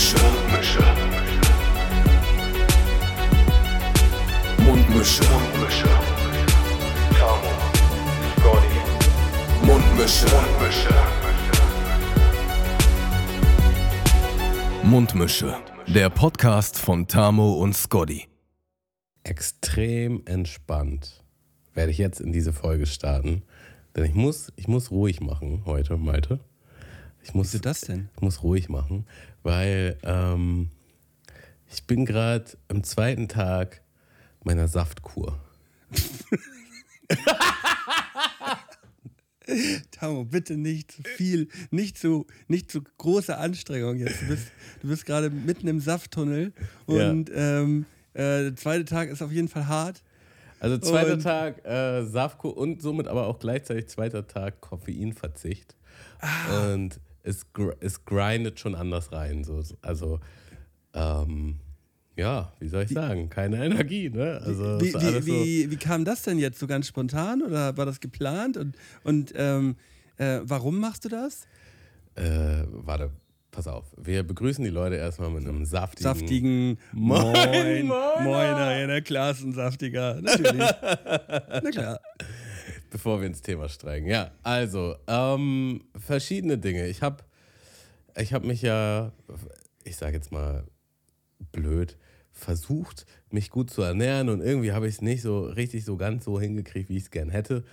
Mundmische. Mundmische. Mundmische. Mundmische. Tamo. Scotty. Mundmische. Mundmische. Mundmische. Der Podcast von Tamo und Scotty. extrem entspannt werde ich jetzt in diese Folge starten. Denn ich muss, ich muss ruhig machen heute, Malte. Ich muss, Wieso das denn? Ich muss ruhig machen, weil ähm, ich bin gerade am zweiten Tag meiner Saftkur. Tamo, bitte nicht zu viel, nicht zu, nicht zu große Anstrengung jetzt. Du bist, du bist gerade mitten im Safttunnel und ähm, äh, der zweite Tag ist auf jeden Fall hart. Also zweiter Und- Tag äh, Saftkur und somit aber auch gleichzeitig zweiter Tag Koffeinverzicht. Und es, es grindet schon anders rein. So. Also, ähm, ja, wie soll ich sagen? Keine Energie, ne? Also, Wie, wie, so- wie, wie kam das denn jetzt so ganz spontan oder war das geplant? Und, und ähm, äh, warum machst du das? Äh, warte, pass auf. Wir begrüßen die Leute erstmal mit einem saftigen. Saftigen Moin, Moin, Moiner. Moiner, ja, na klar, ist ein saftiger, natürlich. na klar. Bevor wir ins Thema steigen. Ja, also, ähm, verschiedene Dinge. Ich habe ich hab mich ja, ich sage jetzt mal blöd, versucht, mich gut zu ernähren und irgendwie habe ich es nicht so richtig so ganz so hingekriegt, wie ich es gern hätte.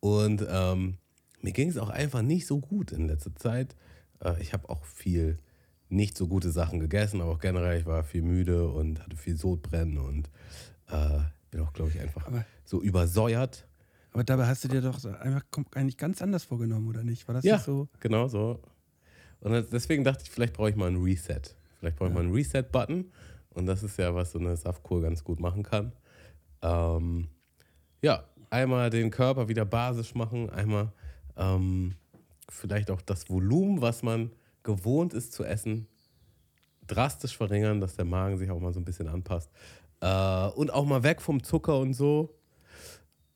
Und ähm, mir ging es auch einfach nicht so gut in letzter Zeit. Äh, ich habe auch viel nicht so gute Sachen gegessen, aber auch generell, ich war viel müde und hatte viel Sodbrennen und äh, bin auch, glaube ich, einfach Aber- so übersäuert. Aber dabei hast du dir doch einfach eigentlich ganz anders vorgenommen, oder nicht? War das Ja, nicht so? genau so. Und deswegen dachte ich, vielleicht brauche ich mal einen Reset. Vielleicht brauche ich mal einen Reset-Button. Und das ist ja, was so eine Saftkur ganz gut machen kann. Ähm, ja, einmal den Körper wieder basisch machen, einmal ähm, vielleicht auch das Volumen, was man gewohnt ist zu essen, drastisch verringern, dass der Magen sich auch mal so ein bisschen anpasst. Äh, und auch mal weg vom Zucker und so.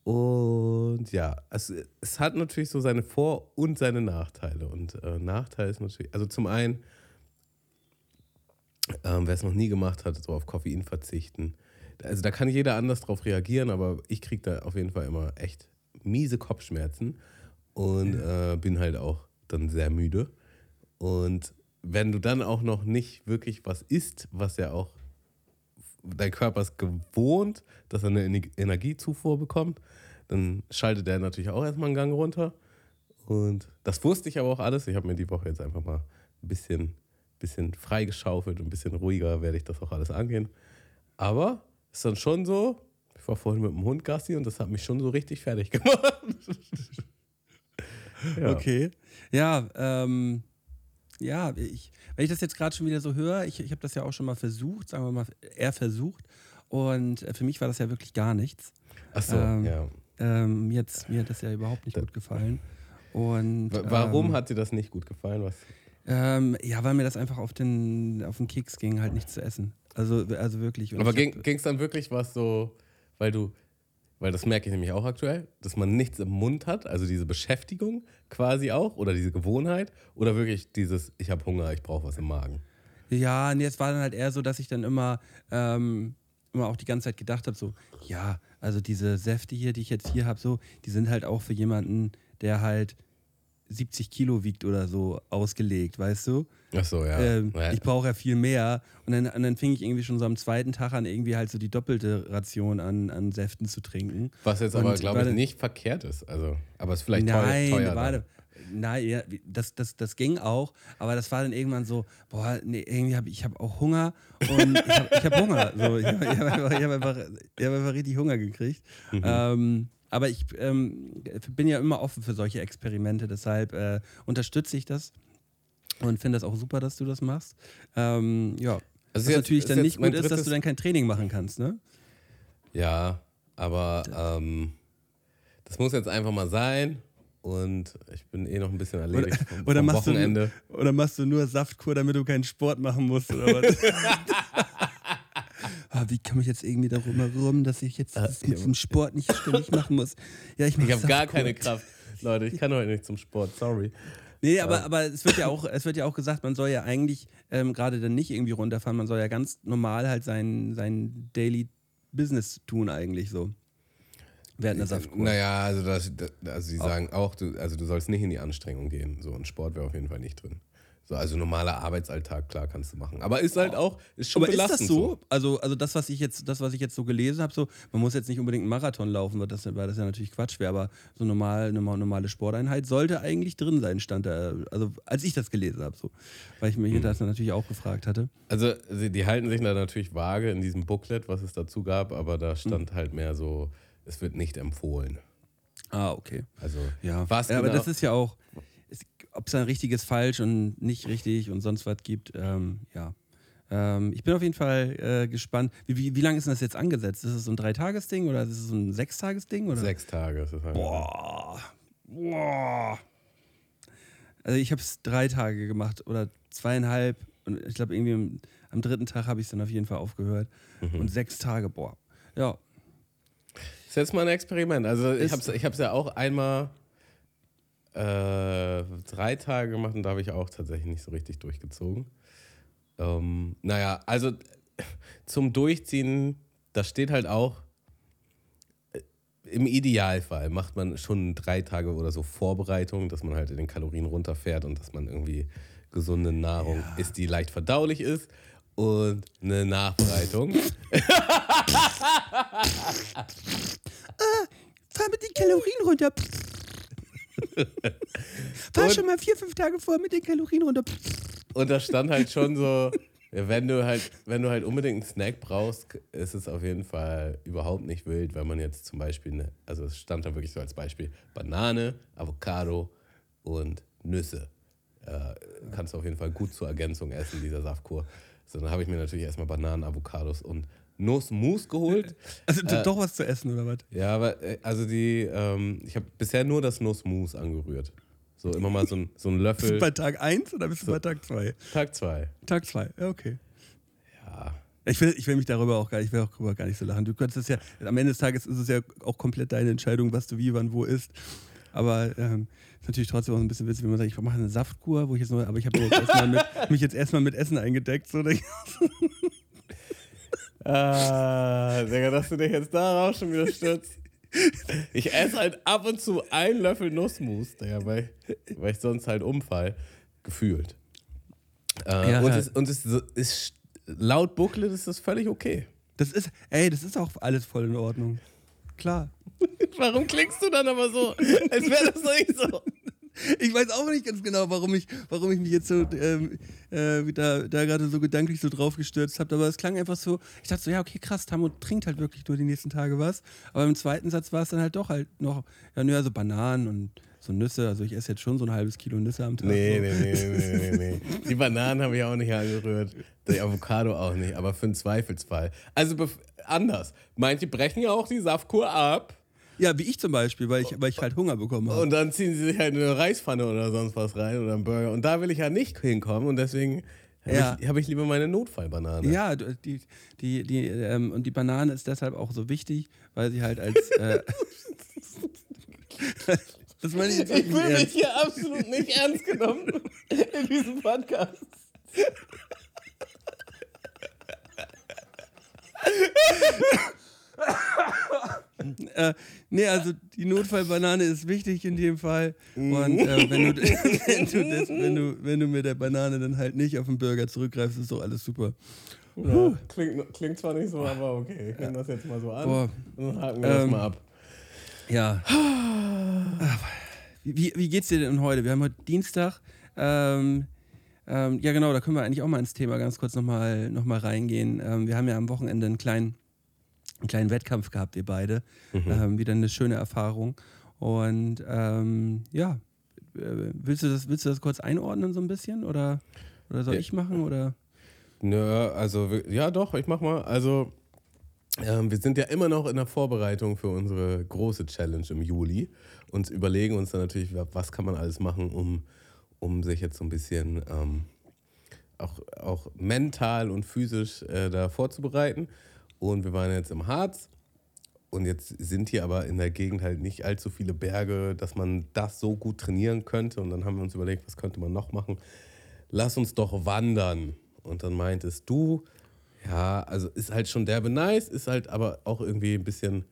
Und ja, es, es hat natürlich so seine Vor- und seine Nachteile. Und äh, Nachteil ist natürlich, also zum einen, ähm, wer es noch nie gemacht hat, so auf Koffein verzichten. Also da kann jeder anders drauf reagieren, aber ich kriege da auf jeden Fall immer echt miese Kopfschmerzen und äh, bin halt auch dann sehr müde. Und wenn du dann auch noch nicht wirklich was isst, was ja auch dein Körper ist gewohnt, dass er eine Ener- Energiezufuhr bekommt, dann schaltet er natürlich auch erstmal einen Gang runter. Und das wusste ich aber auch alles. Ich habe mir die Woche jetzt einfach mal ein bisschen, bisschen freigeschaufelt und ein bisschen ruhiger werde ich das auch alles angehen. Aber ist dann schon so, ich war vorhin mit dem Hund Gassi und das hat mich schon so richtig fertig gemacht. ja. Okay. Ja, ähm, ja, ich, wenn ich das jetzt gerade schon wieder so höre, ich, ich habe das ja auch schon mal versucht, sagen wir mal, eher versucht. Und äh, für mich war das ja wirklich gar nichts. Ach so, Ähm, ja. Ähm, mir, hat's- mir hat das ja überhaupt nicht gut gefallen. Und, Wa- Warum ähm, hat dir das nicht gut gefallen? Was? Ähm, ja, weil mir das einfach auf den, auf den Keks ging, halt nichts zu essen. Also, also wirklich. Und Aber ging es dann wirklich was so, weil du, weil das merke ich nämlich auch aktuell, dass man nichts im Mund hat, also diese Beschäftigung quasi auch oder diese Gewohnheit oder wirklich dieses, ich habe Hunger, ich brauche was im Magen. Ja, nee, es war dann halt eher so, dass ich dann immer, ähm, immer auch die ganze Zeit gedacht habe, so, ja, also diese Säfte hier, die ich jetzt hier habe, so, die sind halt auch für jemanden, der halt 70 Kilo wiegt oder so, ausgelegt, weißt du? Ach so, ja. Ähm, Ja. Ich brauche ja viel mehr. Und dann, und dann fing ich irgendwie schon so am zweiten Tag an, irgendwie halt so die doppelte Ration an, an Säften zu trinken. was jetzt aber, glaube ich, nicht verkehrt ist. Also, aber es ist vielleicht Nein, teuer. teuer warte. Nein, ja, das, das, das ging auch, aber das war dann irgendwann so, boah, nee, irgendwie habe ich hab auch Hunger und ich habe hab Hunger. So, ich habe hab hab einfach, ich hab einfach richtig Hunger gekriegt. Mhm. Ähm, aber ich ähm, bin ja immer offen für solche Experimente, deshalb äh, unterstütze ich das und finde das auch super, dass du das machst. Ähm, ja. Also Was jetzt- natürlich dann nicht gut ist, dass du dann kein Training machen kannst, ne? Ja, aber ähm, das muss jetzt einfach mal sein. Und ich bin eh noch ein bisschen erledigt vom, Oder vom machst, Wochenende. du, oder machst du nur Saftkur, damit du keinen Sport machen musst? Oder was? ah, wie komme ich jetzt irgendwie darum herum, dass ich jetzt das mit dem Sport nicht ständig machen muss? Ja, ich, Ich habe gar keine Kraft. Leute, ich kann heute nicht zum Sport, sorry. Nee, aber, aber es wird ja auch, es wird ja auch gesagt, man soll ja eigentlich ähm, gerade dann nicht irgendwie runterfahren, man soll ja ganz normal halt sein, sein Daily Business tun, eigentlich so. Während der Saftkur. Naja, also, das, also sie sagen auch, du, also du sollst nicht in die Anstrengung gehen. So, und Sport wäre auf jeden Fall nicht drin. So, also normaler Arbeitsalltag, klar, kannst du machen. Aber ist halt auch, ist schon Aber ist das belastend so? Also, also das, was ich jetzt, das, was ich jetzt so gelesen habe, so, man muss jetzt nicht unbedingt einen Marathon laufen, weil das, weil das ja natürlich Quatsch wäre, aber so normal, eine normale Sporteinheit sollte eigentlich drin sein, stand da. Also als ich das gelesen habe, so. Weil ich mich Mhm. das natürlich auch gefragt hatte. Also sie, die halten sich da natürlich vage in diesem Booklet, was es dazu gab, aber da stand halt mehr so, es wird nicht empfohlen. Ah, okay. Also Ja, was ja aber genau- das ist ja auch, ob es ein richtiges Falsch und nicht richtig und sonst was gibt, ähm, ja. Ähm, ich bin auf jeden Fall äh, gespannt. Wie, wie, wie lange ist denn das jetzt angesetzt? Ist es so ein Dreitagesding oder ist es so ein Sechstagesding? Oder? sechs Tage. ist es halt. Boah. Boah. Also ich habe es drei Tage gemacht oder zweieinhalb und ich glaube irgendwie am, am dritten Tag habe ich es dann auf jeden Fall aufgehört. Mhm. Und sechs Tage, boah. Ja. Ist jetzt mal ein Experiment. Also ich habe es ich hab's ja auch einmal äh, drei Tage gemacht und da habe ich auch tatsächlich nicht so richtig durchgezogen. Ähm, naja, also zum Durchziehen, da steht halt auch, äh, im Idealfall macht man schon drei Tage oder so Vorbereitung, dass man halt in den Kalorien runterfährt und dass man irgendwie gesunde Nahrung isst, die leicht verdaulich ist. Und eine Nachbereitung. Fahr mit den Kalorien runter. Fahr schon mal vier, fünf Tage vor mit den Kalorien runter. Und da stand halt schon so, wenn du halt, wenn du halt unbedingt einen Snack brauchst, ist es auf jeden Fall überhaupt nicht wild, wenn man jetzt zum Beispiel, eine, also es stand da wirklich so als Beispiel, Banane, Avocado und Nüsse. Äh, kannst du auf jeden Fall gut zur Ergänzung essen, dieser Saftkur. So, dann habe ich mir natürlich erstmal Bananen, Avocados und Nussmus geholt. Also doch was zu essen oder was? Ja, aber äh, also die, ähm, ich habe bisher nur das Nussmus angerührt. So immer mal so ein, so ein Bist du Löffel. bei Tag 1 oder bist du bei Tag 2? Tag zwei. Tag 2, ja, okay. Ja. Ich will, ich will mich darüber auch gar nicht, ich will auch darüber gar nicht so lachen. Du könntest es ja, am Ende des Tages ist es ja auch komplett deine Entscheidung, was du wie, wann, wo isst. Aber ähm, ist natürlich trotzdem auch ein bisschen witzig, wenn man sagt, ich mache eine Saftkur, wo ich jetzt nur, aber ich habe mich jetzt erstmal mit, mich jetzt erstmal mit Essen eingedeckt. So, Ah, Digga, dass du dich jetzt darauf schon wieder stürzt. Ich esse halt ab und zu einen Löffel Nussmus, Digga, weil, weil ich sonst halt umfall. Gefühlt. Äh, Ja, und ja. es, und es ist laut Booklet ist das völlig okay. Das ist, ey, das ist auch alles voll in Ordnung. Klar. Warum klingst du dann aber so, als wäre das doch nicht so? Ich weiß auch nicht ganz genau, warum ich, warum ich mich jetzt so ähm, äh, da, da gerade so gedanklich so drauf gestürzt habe. Aber es klang einfach so, ich dachte so, ja, okay, krass, Tammo trinkt halt wirklich nur die nächsten Tage was. Aber im zweiten Satz war es dann halt doch halt noch, ja, nö, also Bananen und so Nüsse. Also ich esse jetzt schon so ein halbes Kilo Nüsse am Tag. Nee, nee, nee, nee, nee, nee. Die Bananen habe ich auch nicht angerührt. Die Avocado auch nicht, aber für einen Zweifelsfall. Also anders. Manche brechen ja auch die Saftkur ab Ja, wie ich zum Beispiel, weil ich, weil ich halt Hunger bekommen habe. und dann ziehen sie sich halt eine Reispfanne oder sonst was rein oder einen Burger. Und da will ich ja nicht hinkommen und deswegen habe Ja. ich, hab ich lieber meine Notfallbanane. Ja, die, die, die, ähm, und die Banane ist deshalb auch so wichtig, weil sie halt als. Äh, das meine ich jetzt Ich fühle mich hier absolut nicht ernst genommen in diesem Podcast. Äh, nee, also die Notfallbanane ist wichtig in dem Fall. Und äh, wenn, du, wenn, du das, wenn, du, wenn du mit der Banane dann halt nicht auf den Burger zurückgreifst, ist doch alles super. Ja, klingt, klingt zwar nicht so, aber okay. Ich nehme das jetzt mal so an. Boah. Und dann haken wir das Ähm, mal ab. Ja. Wie, wie, wie geht's dir denn heute? Wir haben heute Dienstag. Ähm, ähm, ja, genau, da können wir eigentlich auch mal ins Thema ganz kurz nochmal noch mal reingehen. Ähm, wir haben ja am Wochenende einen kleinen, einen kleinen Wettkampf gehabt, wir beide. Ähm, wieder eine schöne Erfahrung. Und ähm, ja, äh, willst du, das, willst du das kurz einordnen so ein bisschen? Oder, oder soll Ja. ich machen? Oder? Nö, also, ja doch, ich mach mal. Also, ähm, wir sind ja immer noch in der Vorbereitung für unsere große Challenge im Juli und überlegen uns dann natürlich, wa- was kann man alles machen, um, um sich jetzt so ein bisschen ähm, auch, auch mental und physisch äh, da vorzubereiten. Und wir waren jetzt im Harz und jetzt sind hier aber in der Gegend halt nicht allzu viele Berge, dass man das so gut trainieren könnte. Und dann haben wir uns überlegt, was könnte man noch machen? Lass uns doch wandern. Und dann meintest du, ja, also ist halt schon derbe nice, ist halt aber auch irgendwie ein bisschen,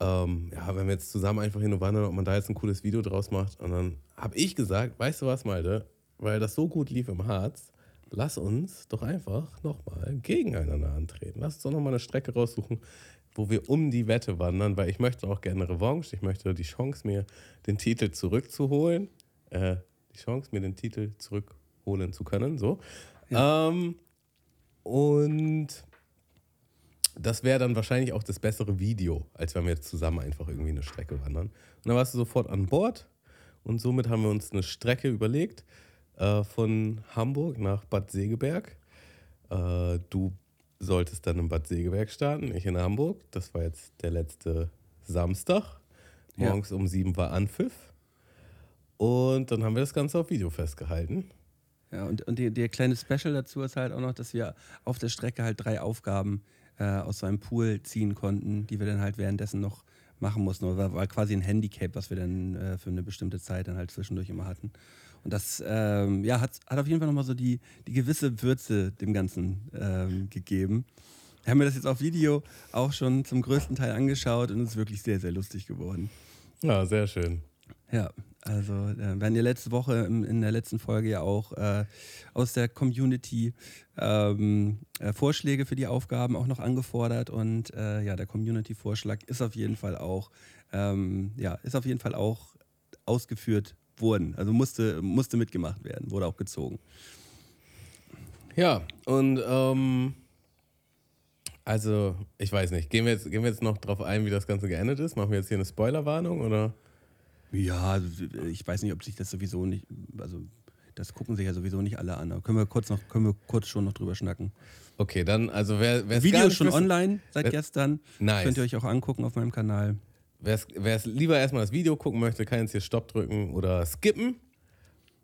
ähm, ja, wenn wir jetzt zusammen einfach hin und wandern, ob man da jetzt ein cooles Video draus macht. Und dann habe ich gesagt, weißt du was, Malte, weil das so gut lief im Harz, lass uns doch einfach nochmal gegeneinander antreten. Lass uns doch nochmal eine Strecke raussuchen, wo wir um die Wette wandern, weil ich möchte auch gerne Revanche. Ich möchte die Chance, mir den Titel zurückzuholen. Äh, die Chance, mir den Titel zurückholen zu können. So. Ja. Ähm, und das wäre dann wahrscheinlich auch das bessere Video, als wenn wir jetzt zusammen einfach irgendwie eine Strecke wandern. Und dann warst du sofort an Bord und somit haben wir uns eine Strecke überlegt äh, von Hamburg nach Bad Segeberg. Äh, du solltest dann in Bad Segeberg starten, ich in Hamburg. Das war jetzt der letzte Samstag. Morgens ja. um sieben war Anpfiff. Und dann haben wir das Ganze auf Video festgehalten. Ja, und, und der kleine Special dazu ist halt auch noch, dass wir auf der Strecke halt drei Aufgaben äh, aus so einem Pool ziehen konnten, die wir dann halt währenddessen noch machen mussten. War, war quasi ein Handicap, was wir dann äh, für eine bestimmte Zeit dann halt zwischendurch immer hatten. Und das ähm, ja, hat, hat auf jeden Fall nochmal so die, die gewisse Würze dem Ganzen ähm, gegeben. Wir haben mir das jetzt auf Video auch schon zum größten Teil angeschaut und es ist wirklich sehr, sehr lustig geworden. Ja, sehr schön. Ja, also äh, wir haben ja letzte Woche in, in der letzten Folge ja auch äh, aus der Community ähm, äh, Vorschläge für die Aufgaben auch noch angefordert und äh, ja, der Community-Vorschlag ist auf jeden Fall auch ähm, ja, ist auf jeden Fall auch ausgeführt wurden. Also musste, musste mitgemacht werden, wurde auch gezogen. Ja, und ähm, also, ich weiß nicht, gehen wir, jetzt, gehen wir jetzt noch drauf ein, wie das Ganze geendet ist? Machen wir jetzt hier eine Spoilerwarnung oder? Ja, also, ich weiß nicht, ob sich das sowieso nicht, also das gucken sich ja sowieso nicht alle an. Aber können wir kurz noch, können wir kurz schon noch drüber schnacken. Okay, dann, also wer wer Video ist schon wissen, online seit gestern. Nice. Könnt ihr euch auch angucken auf meinem Kanal. Wer es lieber erstmal das Video gucken möchte, kann jetzt hier Stopp drücken oder skippen.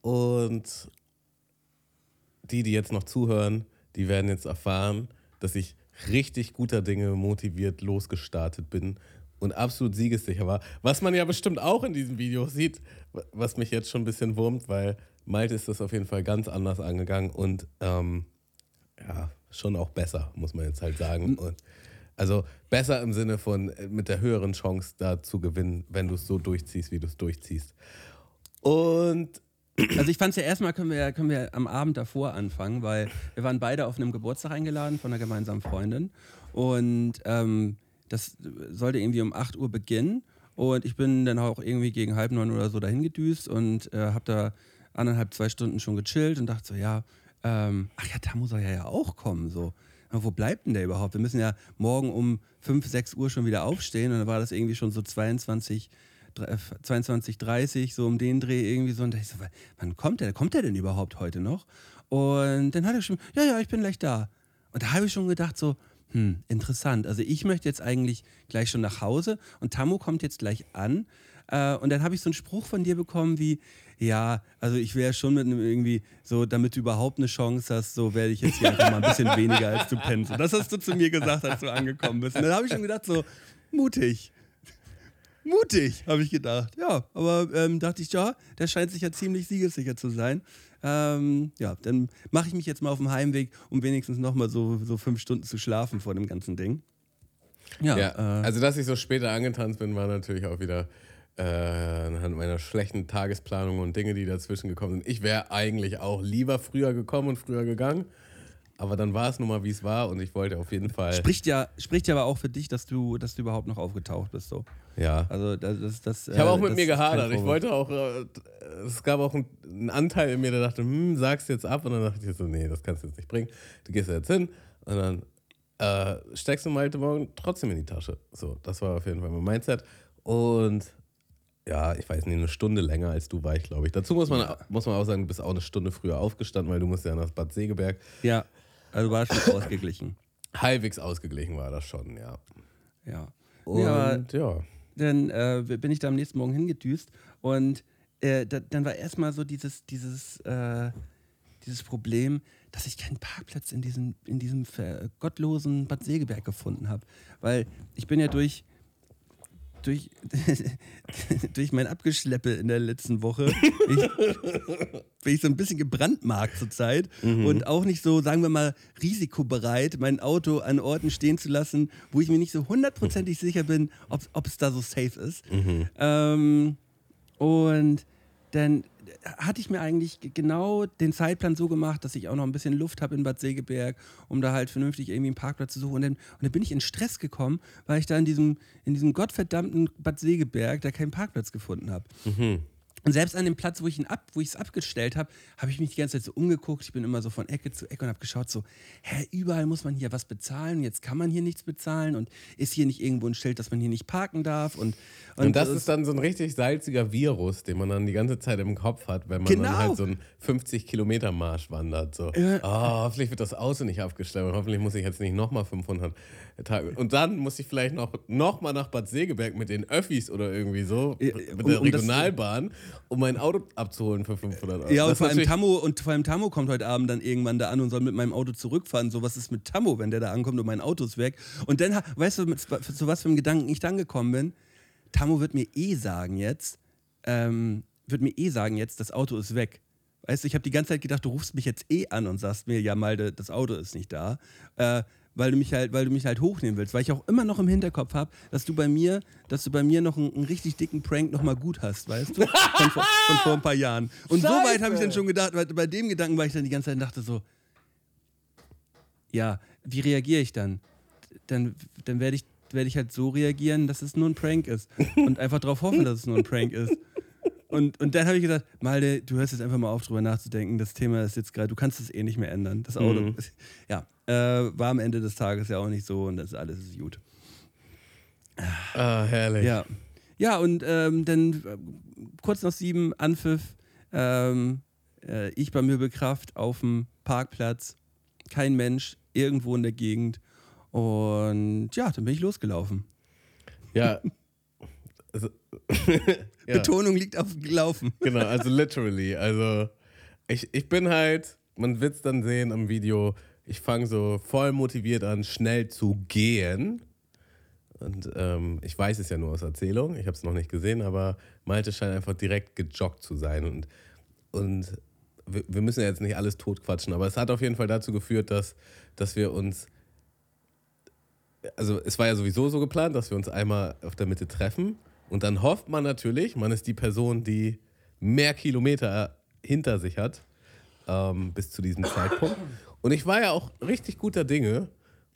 Und die, die jetzt noch zuhören, die werden jetzt erfahren, dass ich richtig guter Dinge motiviert losgestartet bin und absolut siegessicher war. Was man ja bestimmt auch in diesem Video sieht, was mich jetzt schon ein bisschen wurmt, weil Malte ist das auf jeden Fall ganz anders angegangen und ähm, ja, schon auch besser, muss man jetzt halt sagen. Und also besser im Sinne von äh, mit der höheren Chance da zu gewinnen, wenn du es so durchziehst, wie du es durchziehst. Und also ich fand es ja erstmal, können wir, können wir am Abend davor anfangen, weil wir waren beide auf einem Geburtstag eingeladen von einer gemeinsamen Freundin. Und ähm, das sollte irgendwie um 8 Uhr beginnen. Und ich bin dann auch irgendwie gegen halb neun oder so dahin gedüst und äh, habe da anderthalb, zwei Stunden schon gechillt und dachte so, ja, ähm, ach ja, Tamu soll ja, ja auch kommen, so wo bleibt denn der überhaupt? Wir müssen ja morgen um 5, 6 Uhr schon wieder aufstehen und dann war das irgendwie schon so 22, 22, 30, so um den Dreh irgendwie so. Und da ich so, wann kommt der? Kommt der denn überhaupt heute noch? Und dann hat er schon, ja, ja, ich bin gleich da. Und da habe ich schon gedacht, so, hm, interessant. Also ich möchte jetzt eigentlich gleich schon nach Hause und Tammo kommt jetzt gleich an. Äh, und dann habe ich so einen Spruch von dir bekommen wie, ja, also ich wäre schon mit einem irgendwie so, damit du überhaupt eine Chance hast, so werde ich jetzt hier einfach mal ein bisschen weniger als du pennst. das hast du zu mir gesagt, als du angekommen bist. Und dann habe ich schon gedacht, so, mutig. Mutig, habe ich gedacht. Ja, aber ähm, dachte ich, ja, der scheint sich ja ziemlich siegessicher zu sein. Ähm, ja, dann mache ich mich jetzt mal auf dem Heimweg, um wenigstens nochmal so, so fünf Stunden zu schlafen vor dem ganzen Ding. Ja, ja äh, also dass ich so später angetanzt bin, war natürlich auch wieder äh, anhand meiner schlechten Tagesplanung und Dinge, die dazwischen gekommen sind. Ich wäre eigentlich auch lieber früher gekommen und früher gegangen. Aber dann war es nun mal, wie es war und ich wollte auf jeden Fall. Spricht ja, spricht ja aber auch für dich, dass du, dass du überhaupt noch aufgetaucht bist. So. Ja. Also das, das, das Ich habe auch mit äh, mir gehadert. Ich wollte auch, äh, es gab auch einen Anteil in mir, der dachte, hm, sag's jetzt ab. Und dann dachte ich so, nee, das kannst du jetzt nicht bringen. Du gehst jetzt hin und dann äh, steckst du Malte morgen trotzdem in die Tasche. So, das war auf jeden Fall mein Mindset. Und ja, ich weiß nicht, eine Stunde länger als du war ich, glaube ich. Dazu muss man, ja. muss man auch sagen, du bist auch eine Stunde früher aufgestanden, weil du musst ja nach Bad Segeberg. Ja, also war schon ausgeglichen. Halbwegs ausgeglichen war das schon, ja. Ja. Und ja. ja. Dann äh, bin ich da am nächsten Morgen hingedüst und äh, da, dann war erstmal so dieses, dieses, äh, dieses Problem, dass ich keinen Parkplatz in diesem, in diesem gottlosen Bad Segeberg gefunden habe. Weil ich bin ja durch durch, durch mein Abgeschleppe in der letzten Woche ich, bin ich so ein bisschen gebrandmarkt zurzeit Mhm. und auch nicht so, sagen wir mal, risikobereit, mein Auto an Orten stehen zu lassen, wo ich mir nicht so hundertprozentig sicher bin, ob, ob es da so safe ist. Mhm. Ähm, und dann hatte ich mir eigentlich genau den Zeitplan so gemacht, dass ich auch noch ein bisschen Luft habe in Bad Segeberg, um da halt vernünftig irgendwie einen Parkplatz zu suchen. Und dann, und dann bin ich in Stress gekommen, weil ich da in diesem, in diesem gottverdammten Bad Segeberg da keinen Parkplatz gefunden habe. Und selbst an dem Platz, wo ich ihn ab, wo ich es abgestellt habe, habe ich mich die ganze Zeit so umgeguckt. Ich bin immer so von Ecke zu Ecke und habe geschaut, so, hä, überall muss man hier was bezahlen. Jetzt kann man hier nichts bezahlen und ist hier nicht irgendwo ein Schild, dass man hier nicht parken darf. Und, Und, das äh, ist dann so ein richtig salziger Virus, den man dann die ganze Zeit im Kopf hat, wenn man Genau. dann halt so einen 50-Kilometer-Marsch wandert. So, Ja. oh, hoffentlich wird das Auto nicht abgestellt und hoffentlich muss ich jetzt nicht nochmal 500 Tage. Und dann muss ich vielleicht noch, noch mal nach Bad Segeberg mit den Öffis oder irgendwie so, Ja, mit um- der um das- Regionalbahn, um mein Auto abzuholen für 500 Euro. Ja, und Das vor, allem Tammo, und vor allem Tammo kommt heute Abend dann irgendwann da an und soll mit meinem Auto zurückfahren. So, was ist mit Tammo, wenn der da ankommt und mein Auto ist weg? Und dann, weißt du, mit, zu was für einem Gedanken ich dann gekommen bin? Tammo wird mir eh sagen jetzt, ähm, wird mir eh sagen jetzt, das Auto ist weg. Weißt du, ich habe die ganze Zeit gedacht, du rufst mich jetzt eh an und sagst mir, ja, Malde, das Auto ist nicht da. Äh, weil du mich halt, weil du mich halt hochnehmen willst, weil ich auch immer noch im Hinterkopf habe, dass du bei mir, dass du bei mir noch einen, einen richtig dicken Prank noch mal gut hast, weißt du? Von, vor- von vor ein paar Jahren. Und so weit habe ich dann schon gedacht, weil bei dem Gedanken war ich dann die ganze Zeit und dachte so, ja, wie reagiere ich dann? Dann, dann werde ich, werde ich halt so reagieren, dass es nur ein Prank ist. Und einfach darauf hoffen, dass es nur ein Prank ist. Und, und dann habe ich gedacht, Malde, du hörst jetzt einfach mal auf, drüber nachzudenken. Das Thema ist jetzt gerade, du kannst es eh nicht mehr ändern. Das Auto, Mhm. ja, äh, war am Ende des Tages ja auch nicht so und das ist alles ist gut. Ah, herrlich. Ja. Ja, und ähm, dann äh, kurz nach sieben, Anpfiff, ähm, äh, ich bei Möbelkraft auf dem Parkplatz, kein Mensch, irgendwo in der Gegend. Und ja, dann bin ich losgelaufen. Ja. Also, ja. Betonung liegt auf gelaufen. Genau, also literally. Also ich, ich bin halt, man wird es dann sehen am Video, ich fange so voll motiviert an, schnell zu gehen. Und ähm, ich weiß es ja nur aus Erzählung, ich habe es noch nicht gesehen, aber Malte scheint einfach direkt gejoggt zu sein. Und, und wir, wir müssen ja jetzt nicht alles totquatschen, aber es hat auf jeden Fall dazu geführt, dass, dass wir uns also es war ja sowieso so geplant, dass wir uns einmal auf der Mitte treffen und dann hofft man natürlich, man ist die Person, die mehr Kilometer hinter sich hat ähm, bis zu diesem Zeitpunkt. Und ich war ja auch richtig guter Dinge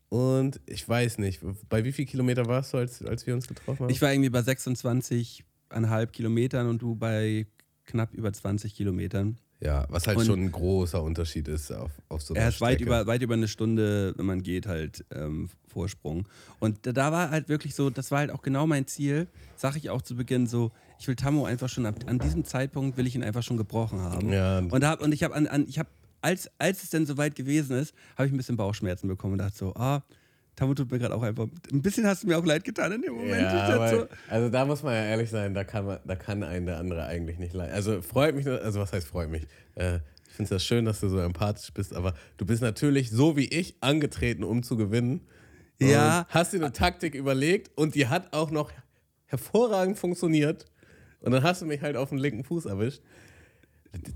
und ich weiß nicht, bei wie viel Kilometer warst du, als, als wir uns getroffen haben? Ich war irgendwie bei 26,5 Kilometern und du bei knapp über 20 Kilometern. Ja, was halt Und- schon ein großer Unterschied ist auf, auf so einer Er ist weit über, weit über eine Stunde, wenn man geht, halt ähm, Vorsprung. Und da, da war halt wirklich so, das war halt auch genau mein Ziel, sag ich auch zu Beginn so, ich will Tammo einfach schon, ab, an diesem Zeitpunkt will ich ihn einfach schon gebrochen haben. Ja. Und, hab, und ich habe, an, an, ich hab, als, als es dann soweit gewesen ist, habe ich ein bisschen Bauchschmerzen bekommen und dachte so, ah, Tammo tut mir gerade auch einfach, ein bisschen hast du mir auch leid getan in dem Moment. Ja, aber, so, also da muss man ja ehrlich sein, da kann, man, da kann einen der andere eigentlich nicht leiden. Also freut mich, also was heißt freut mich? Äh, ich finde es ja schön, dass du so empathisch bist, aber du bist natürlich so wie ich angetreten, um zu gewinnen. Ja. Hast dir eine Taktik überlegt und die hat auch noch hervorragend funktioniert. Und dann hast du mich halt auf den linken Fuß erwischt.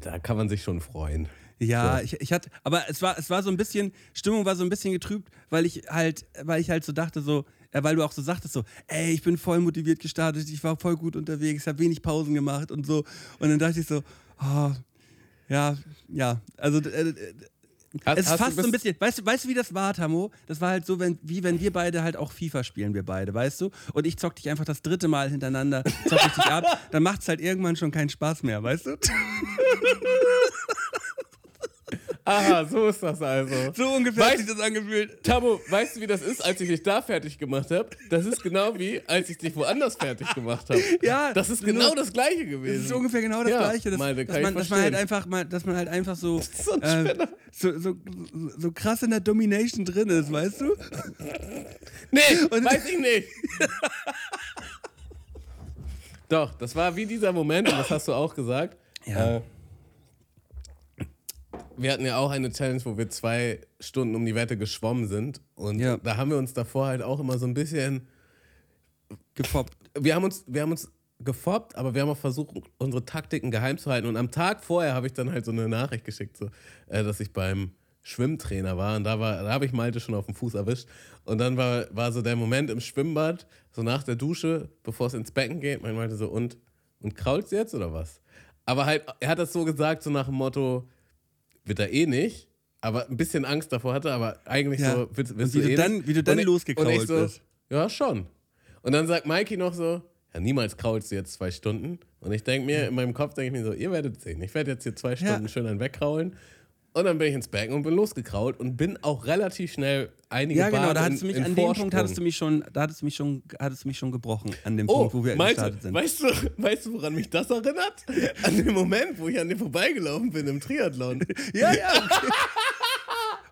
Da kann man sich schon freuen. Ja, So. ich, ich hatte, aber es war, es war so ein bisschen, Stimmung war so ein bisschen getrübt, weil ich halt, weil ich halt so dachte, so, ja, weil du auch so sagtest, so, ey, ich bin voll motiviert gestartet, ich war voll gut unterwegs, habe wenig Pausen gemacht und so. Und dann dachte ich so, oh, ja, ja, also äh, äh, Hast- es fast so ein bis- bisschen, weißt du, weißt du, wie das war, Tamo? Das war halt so, wenn, wie wenn wir beide halt auch FIFA spielen, wir beide, weißt du? Und ich zock dich einfach das dritte Mal hintereinander, zock ich dich ab, dann macht es halt irgendwann schon keinen Spaß mehr, weißt du? Aha, so ist das also. So ungefähr hat Weißt- sich das angefühlt. Tabo, weißt du, wie das ist, als ich dich da fertig gemacht habe? Das ist genau wie, als ich dich woanders fertig gemacht habe. Ja, Das ist nur- genau das Gleiche gewesen. Das ist ungefähr genau das Ja, Gleiche. Dass, Malte, dass, man, dass man halt einfach mal, dass man halt einfach so, so ein äh, so, so, so krass in der Domination drin ist, weißt du? Nee, Und- weiß ich nicht. Doch, das war wie dieser Moment, und das hast du auch gesagt. Ja. Äh, wir hatten ja auch eine Challenge, wo wir zwei Stunden um die Wette geschwommen sind. Und Ja. da haben wir uns davor halt auch immer so ein bisschen gefoppt. wir haben uns, wir haben uns gefoppt, aber wir haben auch versucht, unsere Taktiken geheim zu halten. Und am Tag vorher habe ich dann halt so eine Nachricht geschickt, so, äh, dass ich beim Schwimmtrainer war und da war, da habe ich Malte schon auf dem Fuß erwischt. Und dann war, war so der Moment im Schwimmbad, so nach der Dusche, bevor es ins Becken geht, mein Malte so, und, und krault's jetzt oder was? Aber halt, er hat das so gesagt, so nach dem Motto, wird er eh nicht, aber ein bisschen Angst davor hatte, aber eigentlich Ja. so, willst Und wie du eh dann- nicht? wie du dann Und losgekrault und so, bist. Ja, schon. Und dann sagt Mikey noch so, ja, niemals kraulst du jetzt zwei Stunden. Und ich denke mir, in meinem Kopf denke ich mir so, ihr werdet sehen. Ich werde jetzt hier zwei Stunden schön ein wegkraulen. Und dann bin ich ins Becken und bin losgekrault und bin auch relativ schnell einige Ja, genau, Bahnen da hattest du in, mich, in an dem Punkt hattest du mich schon, da hattest du mich schon, hattest du mich schon gebrochen, an dem Oh, Punkt, wo wir Malte, gestartet sind. weißt du, weißt du, woran mich das erinnert? An den Moment, wo ich an dir vorbeigelaufen bin im Triathlon. Ja, ja.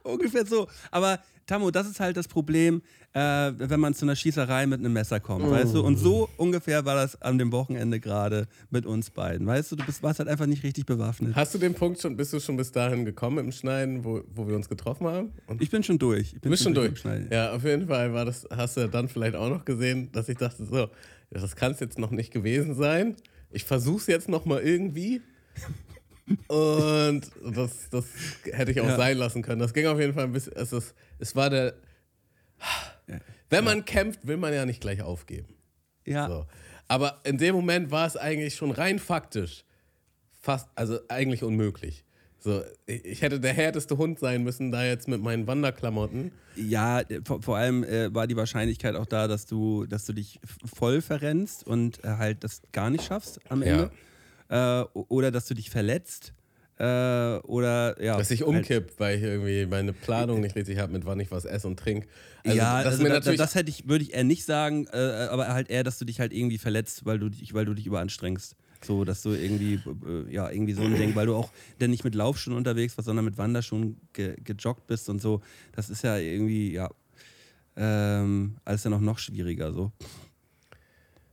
Ungefähr so. Aber Tammo, das ist halt das Problem, äh, wenn man zu einer Schießerei mit einem Messer kommt, weißt du? Und so ungefähr war das an dem Wochenende gerade mit uns beiden. Weißt du, du bist, warst halt einfach nicht richtig bewaffnet. Hast du den Punkt schon, bist du schon bis dahin gekommen im Schneiden, wo, wo wir uns getroffen haben? Und Ich bin schon durch. Ich bin bist schon durch. Ja, auf jeden Fall war das, hast du dann vielleicht auch noch gesehen, dass ich dachte, so, das kann es jetzt noch nicht gewesen sein. Ich versuch's jetzt noch mal irgendwie. Und das, das hätte ich auch Ja. sein lassen können. Das ging auf jeden Fall ein bisschen. Es, ist, es war der. Wenn man kämpft, will man ja nicht gleich aufgeben. Ja. So. Aber in dem Moment war es eigentlich schon rein faktisch fast, also eigentlich unmöglich. So, ich hätte der härteste Hund sein müssen, da jetzt mit meinen Wanderklamotten. Ja, vor, vor allem äh, war die Wahrscheinlichkeit auch da, dass du, dass du dich voll verrennst und äh, halt das gar nicht schaffst am Ende. Äh, oder dass du dich verletzt. Äh, oder ja. Dass ich umkipp, weil ich irgendwie meine Planung nicht richtig habe, mit wann ich was esse und trinke. Also, ja, das also da, das hätte ich, würde ich eher nicht sagen, äh, aber halt eher, dass du dich halt irgendwie verletzt, weil du dich, weil du dich überanstrengst. So, dass du irgendwie, äh, ja, irgendwie so ein Ding, weil du auch dann nicht mit Laufschuhen unterwegs warst, sondern mit Wanderschuhen ge gejoggt bist und so. Das ist ja irgendwie, ja, ähm, alles ja noch, noch schwieriger so.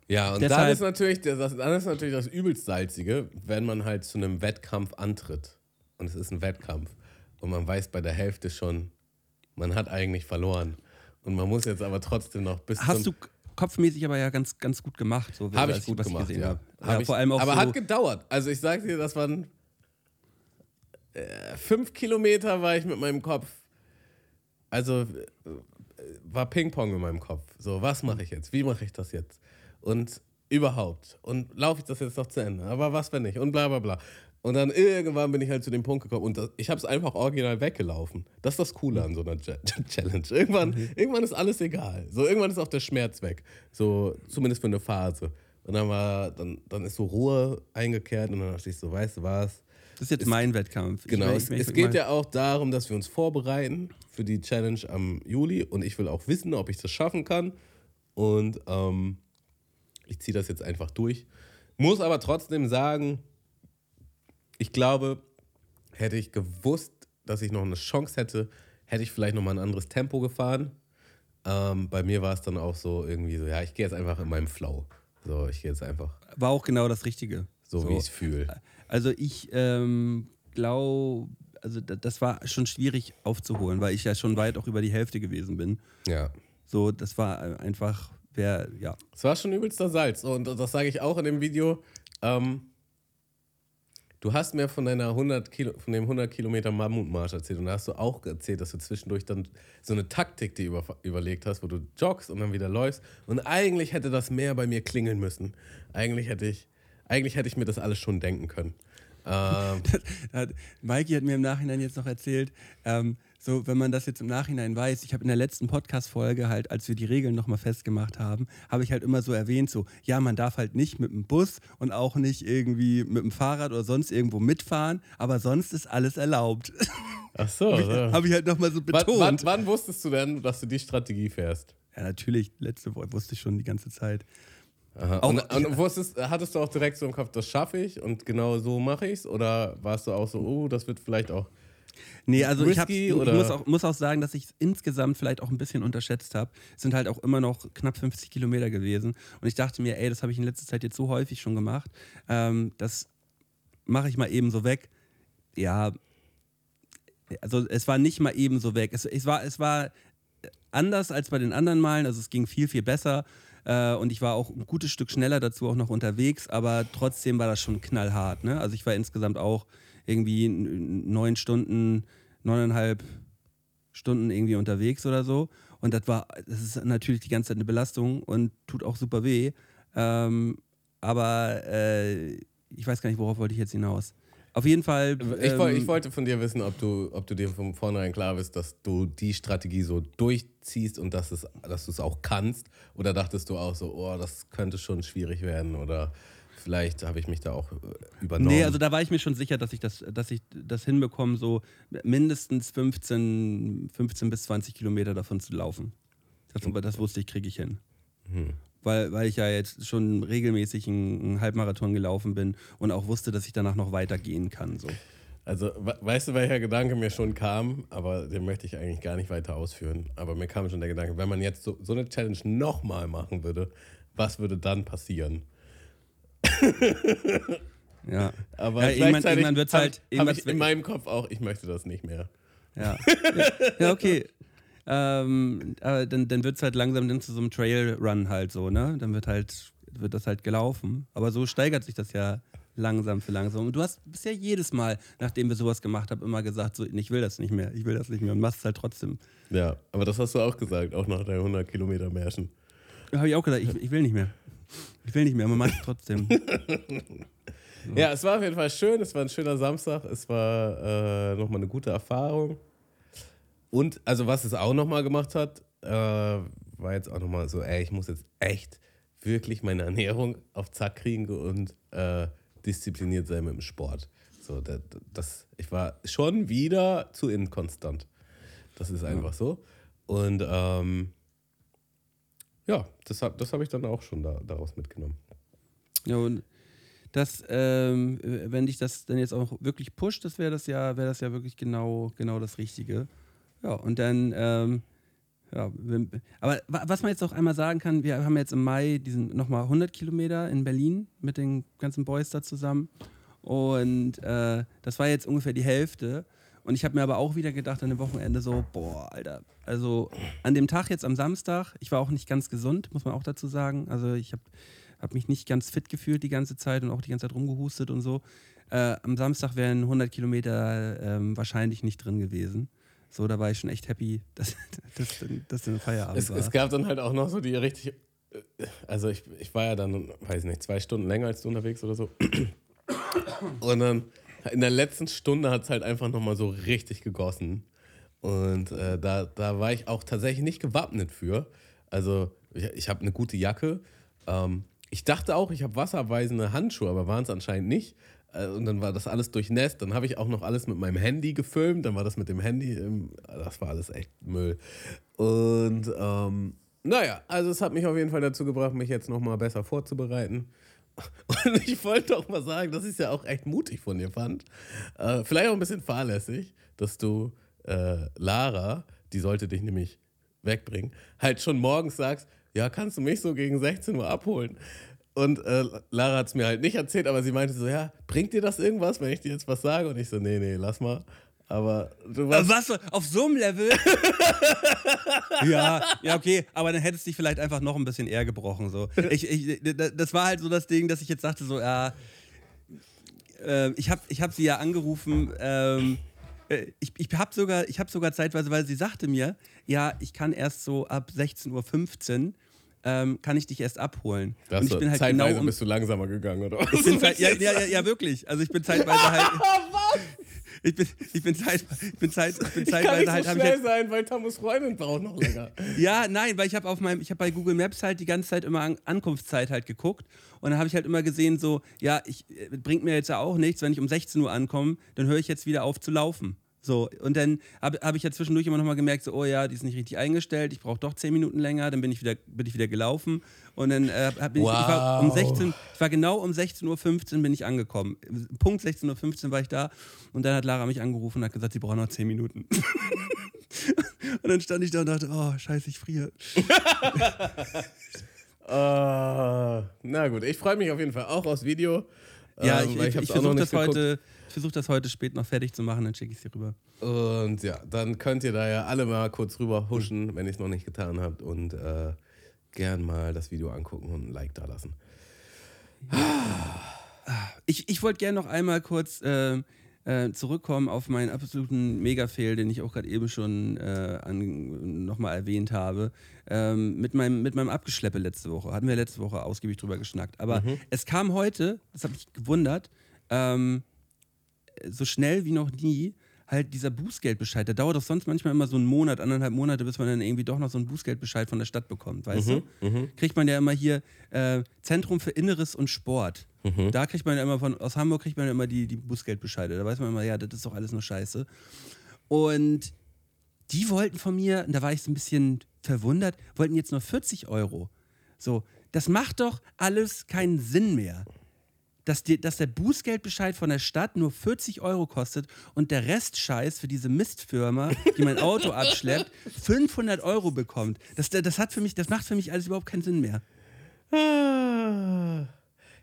Ja, und dann deshalb- ist, natürlich, das, dann ist natürlich das übelst Salzige, wenn man halt zu einem Wettkampf antritt. Und es ist ein Wettkampf. Und man weiß bei der Hälfte schon, man hat eigentlich verloren. Und man muss jetzt aber trotzdem noch bis Hast du kopfmäßig aber ja ganz, ganz gut gemacht. So, Habe ich gut was gemacht, ja. hab. Hab ja ich, vor allem auch aber so, hat gedauert. Also ich sag dir, das waren äh, fünf Kilometer war ich mit meinem Kopf. Also äh, war Ping-Pong in meinem Kopf. So, was mache ich jetzt? Wie mache ich das jetzt? Und überhaupt. Und laufe ich das jetzt noch zu Ende? Aber was, wenn nicht? Und bla bla bla. Und dann irgendwann bin ich halt zu dem Punkt gekommen und das, ich habe es einfach original weggelaufen. Das ist das Coole an so einer Ch- Challenge. Irgendwann, irgendwann ist alles egal. So irgendwann ist auch der Schmerz weg. So zumindest für eine Phase. Und dann war, dann, dann ist so Ruhe eingekehrt und dann dachte ich so, weißt du was? das ist jetzt mein Wettkampf. Ich Genau, will- es, es geht ja auch darum, dass wir uns vorbereiten für die Challenge am Juli und ich will auch wissen, ob ich das schaffen kann. Und ähm, ich ziehe das jetzt einfach durch. Muss aber trotzdem sagen, ich glaube, hätte ich gewusst, dass ich noch eine Chance hätte, hätte ich vielleicht noch mal ein anderes Tempo gefahren. Ähm, bei mir war es dann auch so irgendwie so, ja, ich gehe jetzt einfach in meinem Flow. So, ich gehe jetzt einfach War auch genau das Richtige. so, wie ich es fühle. Also ich ähm, glaube, also da- das war schon schwierig aufzuholen, weil ich ja schon weit auch über die Hälfte gewesen bin. Ja. So, das war einfach, wer, ja. Es war schon übelster Salz. Und das sage ich auch in dem Video. Ähm, du hast mir von deiner 100 Kilo, von dem 100 Kilometer Mammutmarsch erzählt. Und da hast du auch erzählt, dass du zwischendurch dann so eine Taktik dir über, überlegt hast, wo du joggst und dann wieder läufst. Und eigentlich hätte das mehr bei mir klingeln müssen. Eigentlich hätte ich, eigentlich hätte ich mir das alles schon denken können. Ähm, Hat, Mikey hat mir im Nachhinein jetzt noch erzählt, ähm, so wenn man das jetzt im Nachhinein weiß, ich habe in der letzten Podcast-Folge halt, als wir die Regeln nochmal festgemacht haben, habe ich halt immer so erwähnt, so, ja, man darf halt nicht mit dem Bus und auch nicht irgendwie mit dem Fahrrad oder sonst irgendwo mitfahren, aber sonst ist alles erlaubt. ach so. habe ich halt nochmal so Wann, betont. wann, wann wusstest du denn, dass du die Strategie fährst? Ja, natürlich, letzte Woche wusste ich schon die ganze Zeit. Aha. Auch- und, und wusstest, hattest du auch direkt so im Kopf, das schaffe ich und genau so mache ich es? Oder warst du auch so, oh, das wird vielleicht auch. Nee, also ich, Risky ich oder- muss, auch, muss auch sagen, dass ich es insgesamt vielleicht auch ein bisschen unterschätzt habe. Es sind halt auch immer noch knapp 50 Kilometer gewesen. Und ich dachte mir, ey, das habe ich in letzter Zeit jetzt so häufig schon gemacht. Ähm, das mache ich mal eben so weg. Ja, also es war nicht mal eben so weg. Es, es, war, es war anders als bei den anderen Malen. Also es ging viel, viel besser. Äh, und ich war auch ein gutes Stück schneller dazu auch noch unterwegs, aber trotzdem war das schon knallhart. Ne? Also ich war insgesamt auch irgendwie neun Stunden, neuneinhalb Stunden irgendwie unterwegs oder so. Und das war, das ist natürlich die ganze Zeit eine Belastung und tut auch super weh. Ähm, aber äh, ich weiß gar nicht, worauf wollte ich jetzt hinaus. Auf jeden Fall. Ähm, ich, ich, wollte von dir wissen, ob du, ob du dir von vornherein klar bist, dass du die Strategie so durchziehst und dass, es, dass du es auch kannst. Oder dachtest du auch so, oh, das könnte schon schwierig werden oder vielleicht habe ich mich da auch äh, übernommen. Nee, also da war ich mir schon sicher, dass ich das, dass ich das hinbekomme, so mindestens 15, 15 bis 20 Kilometer davon zu laufen. Das, das wusste ich, kriege ich hin. Hm. Weil, weil ich ja jetzt schon regelmäßig einen, einen Halbmarathon gelaufen bin und auch wusste, dass ich danach noch weitergehen kann. So. Also, weißt du, welcher Gedanke mir schon kam, aber den möchte ich eigentlich gar nicht weiter ausführen. Aber mir kam schon der Gedanke, wenn man jetzt so, so eine Challenge nochmal machen würde, was würde dann passieren? ja. Aber ja, irgendwann, irgendwann wird es halt. Habe ich in meinem Kopf auch, ich möchte das nicht mehr. Ja, ja okay. Ähm, dann dann wird es halt langsam dann zu so einem Trailrun halt so, ne? Dann wird halt, wird das halt gelaufen. Aber so steigert sich das ja langsam für langsam. Und du hast bisher jedes Mal, nachdem wir sowas gemacht haben, immer gesagt, so, ich will das nicht mehr, ich will das nicht mehr und machst es halt trotzdem. Ja, aber das hast du auch gesagt, auch nach der 100 Kilometer Märchen. Habe ich auch gesagt, ich, ich will nicht mehr. Ich will nicht mehr, aber mach es trotzdem. ja, es war auf jeden Fall schön. Es war ein schöner Samstag. Es war äh, nochmal eine gute Erfahrung. Und, also, was es auch nochmal gemacht hat, äh, war jetzt auch nochmal so, ey, ich muss jetzt echt wirklich meine Ernährung auf Zack kriegen und äh, diszipliniert sein mit dem Sport. So, das, das, ich war schon wieder zu inkonstant. Das ist einfach so. Und ähm, ja, das habe das hab ich dann auch schon da, daraus mitgenommen. Ja, und das, ähm, wenn dich das dann jetzt auch wirklich pusht, das wäre das ja, wäre das ja wirklich genau, genau das Richtige. Ja, und dann, ähm, ja, aber was man jetzt auch einmal sagen kann, wir haben jetzt im Mai diesen nochmal 100 Kilometer in Berlin mit den ganzen Boys da zusammen. Und äh, das war jetzt ungefähr die Hälfte. Und ich habe mir aber auch wieder gedacht an dem Wochenende so, boah, Alter. Also an dem Tag jetzt am Samstag, ich war auch nicht ganz gesund, muss man auch dazu sagen. Also ich habe hab mich nicht ganz fit gefühlt die ganze Zeit und auch die ganze Zeit rumgehustet und so. Äh, am Samstag wären 100 Kilometer äh, wahrscheinlich nicht drin gewesen. So, da war ich schon echt happy, dass, dass dann Feierabend es, war. Es gab dann halt auch noch so die richtig, äh, also ich, ich war ja dann, weiß nicht, zwei Stunden länger als du unterwegs oder so. Und dann in der letzten Stunde hat es halt einfach nochmal so richtig gegossen. Und äh, da, da war ich auch tatsächlich nicht gewappnet für. Also ich, ich habe eine gute Jacke. Ähm, ich dachte auch, ich habe wasserweisende Handschuhe, aber waren es anscheinend nicht. Äh, und dann war das alles durchnässt. Dann habe ich auch noch alles mit meinem Handy gefilmt. Dann war das mit dem Handy, im, das war alles echt Müll. Und ähm, naja, also es hat mich auf jeden Fall dazu gebracht, mich jetzt nochmal besser vorzubereiten. Und ich wollte auch mal sagen, dass ich es ja auch echt mutig von dir fand. Äh, vielleicht auch ein bisschen fahrlässig, dass du äh, Lara, die sollte dich nämlich wegbringen, halt schon morgens sagst, ja, kannst du mich so gegen 16 Uhr abholen? Und äh, Lara hat es mir halt nicht erzählt, aber sie meinte so, ja, bringt dir das irgendwas, wenn ich dir jetzt was sage? Und ich so, nee, nee, lass mal. Aber du warst. Was? Auf so einem Level? ja, ja, okay. Aber dann hättest du dich vielleicht einfach noch ein bisschen eher gebrochen. So. Ich, ich, das war halt so das Ding, dass ich jetzt sagte, so, ja. Äh, ich habe ich hab sie ja angerufen. Ähm, äh, ich ich habe sogar, hab sogar zeitweise, weil sie sagte mir, ja, ich kann erst so ab 16.15 Uhr ähm, kann ich dich erst abholen. Das und ich bin halt zeitweise genau um, bist du langsamer gegangen, oder was? Ja, ja, ja, ja, wirklich. Also ich bin zeitweise halt. Ich bin, ich bin, Zeit, ich bin, Zeit, ich bin zeitweise ich kann nicht halt. So schnell halt, sein, weil Tamus Freundin braucht noch länger. ja, nein, weil ich habe auf meinem, ich habe bei Google Maps halt die ganze Zeit immer An Ankunftszeit halt geguckt und dann habe ich halt immer gesehen so, ja, ich äh, bringt mir jetzt ja auch nichts, wenn ich um 16 Uhr ankomme, dann höre ich jetzt wieder auf zu laufen. So, und dann habe hab ich ja zwischendurch immer noch mal gemerkt, so, oh ja, die ist nicht richtig eingestellt, ich brauche doch 10 Minuten länger, dann bin ich wieder, bin ich wieder gelaufen. Und dann äh, bin wow. ich, ich, war um 16, ich war genau um 16.15 Uhr bin ich angekommen. Punkt 16.15 Uhr war ich da und dann hat Lara mich angerufen und hat gesagt, sie braucht noch 10 Minuten. und dann stand ich da und dachte, oh, scheiße, ich friere. uh, na gut, ich freue mich auf jeden Fall auch aufs Video. Ja, ähm, ich, ich, ich versuche das heute versuche das heute spät noch fertig zu machen, dann schicke ich es dir rüber. Und ja, dann könnt ihr da ja alle mal kurz rüber huschen, wenn ihr es noch nicht getan habt. Und äh, gern mal das Video angucken und ein Like da lassen. Ich, ich wollte gerne noch einmal kurz äh, äh, zurückkommen auf meinen absoluten Mega-Fail, den ich auch gerade eben schon äh, nochmal erwähnt habe. Ähm, mit, meinem, mit meinem Abgeschleppe letzte Woche. Hatten wir letzte Woche ausgiebig drüber geschnackt. Aber mhm. es kam heute, das hat mich gewundert, ähm, so schnell wie noch nie, halt dieser Bußgeldbescheid, der dauert doch sonst manchmal immer so einen Monat, anderthalb Monate, bis man dann irgendwie doch noch so einen Bußgeldbescheid von der Stadt bekommt, weißt mhm, du? Mhm. Kriegt man ja immer hier äh, Zentrum für Inneres und Sport. Mhm. Da kriegt man ja immer von, aus Hamburg kriegt man ja immer die, die Bußgeldbescheide. Da weiß man immer, ja, das ist doch alles nur Scheiße. Und die wollten von mir, und da war ich so ein bisschen verwundert, wollten jetzt nur 40 Euro. So, das macht doch alles keinen Sinn mehr dass, die, dass der Bußgeldbescheid von der Stadt nur 40 Euro kostet und der Restscheiß für diese Mistfirma, die mein Auto abschleppt, 500 Euro bekommt. Das, das, hat für mich, das macht für mich alles überhaupt keinen Sinn mehr. Ja,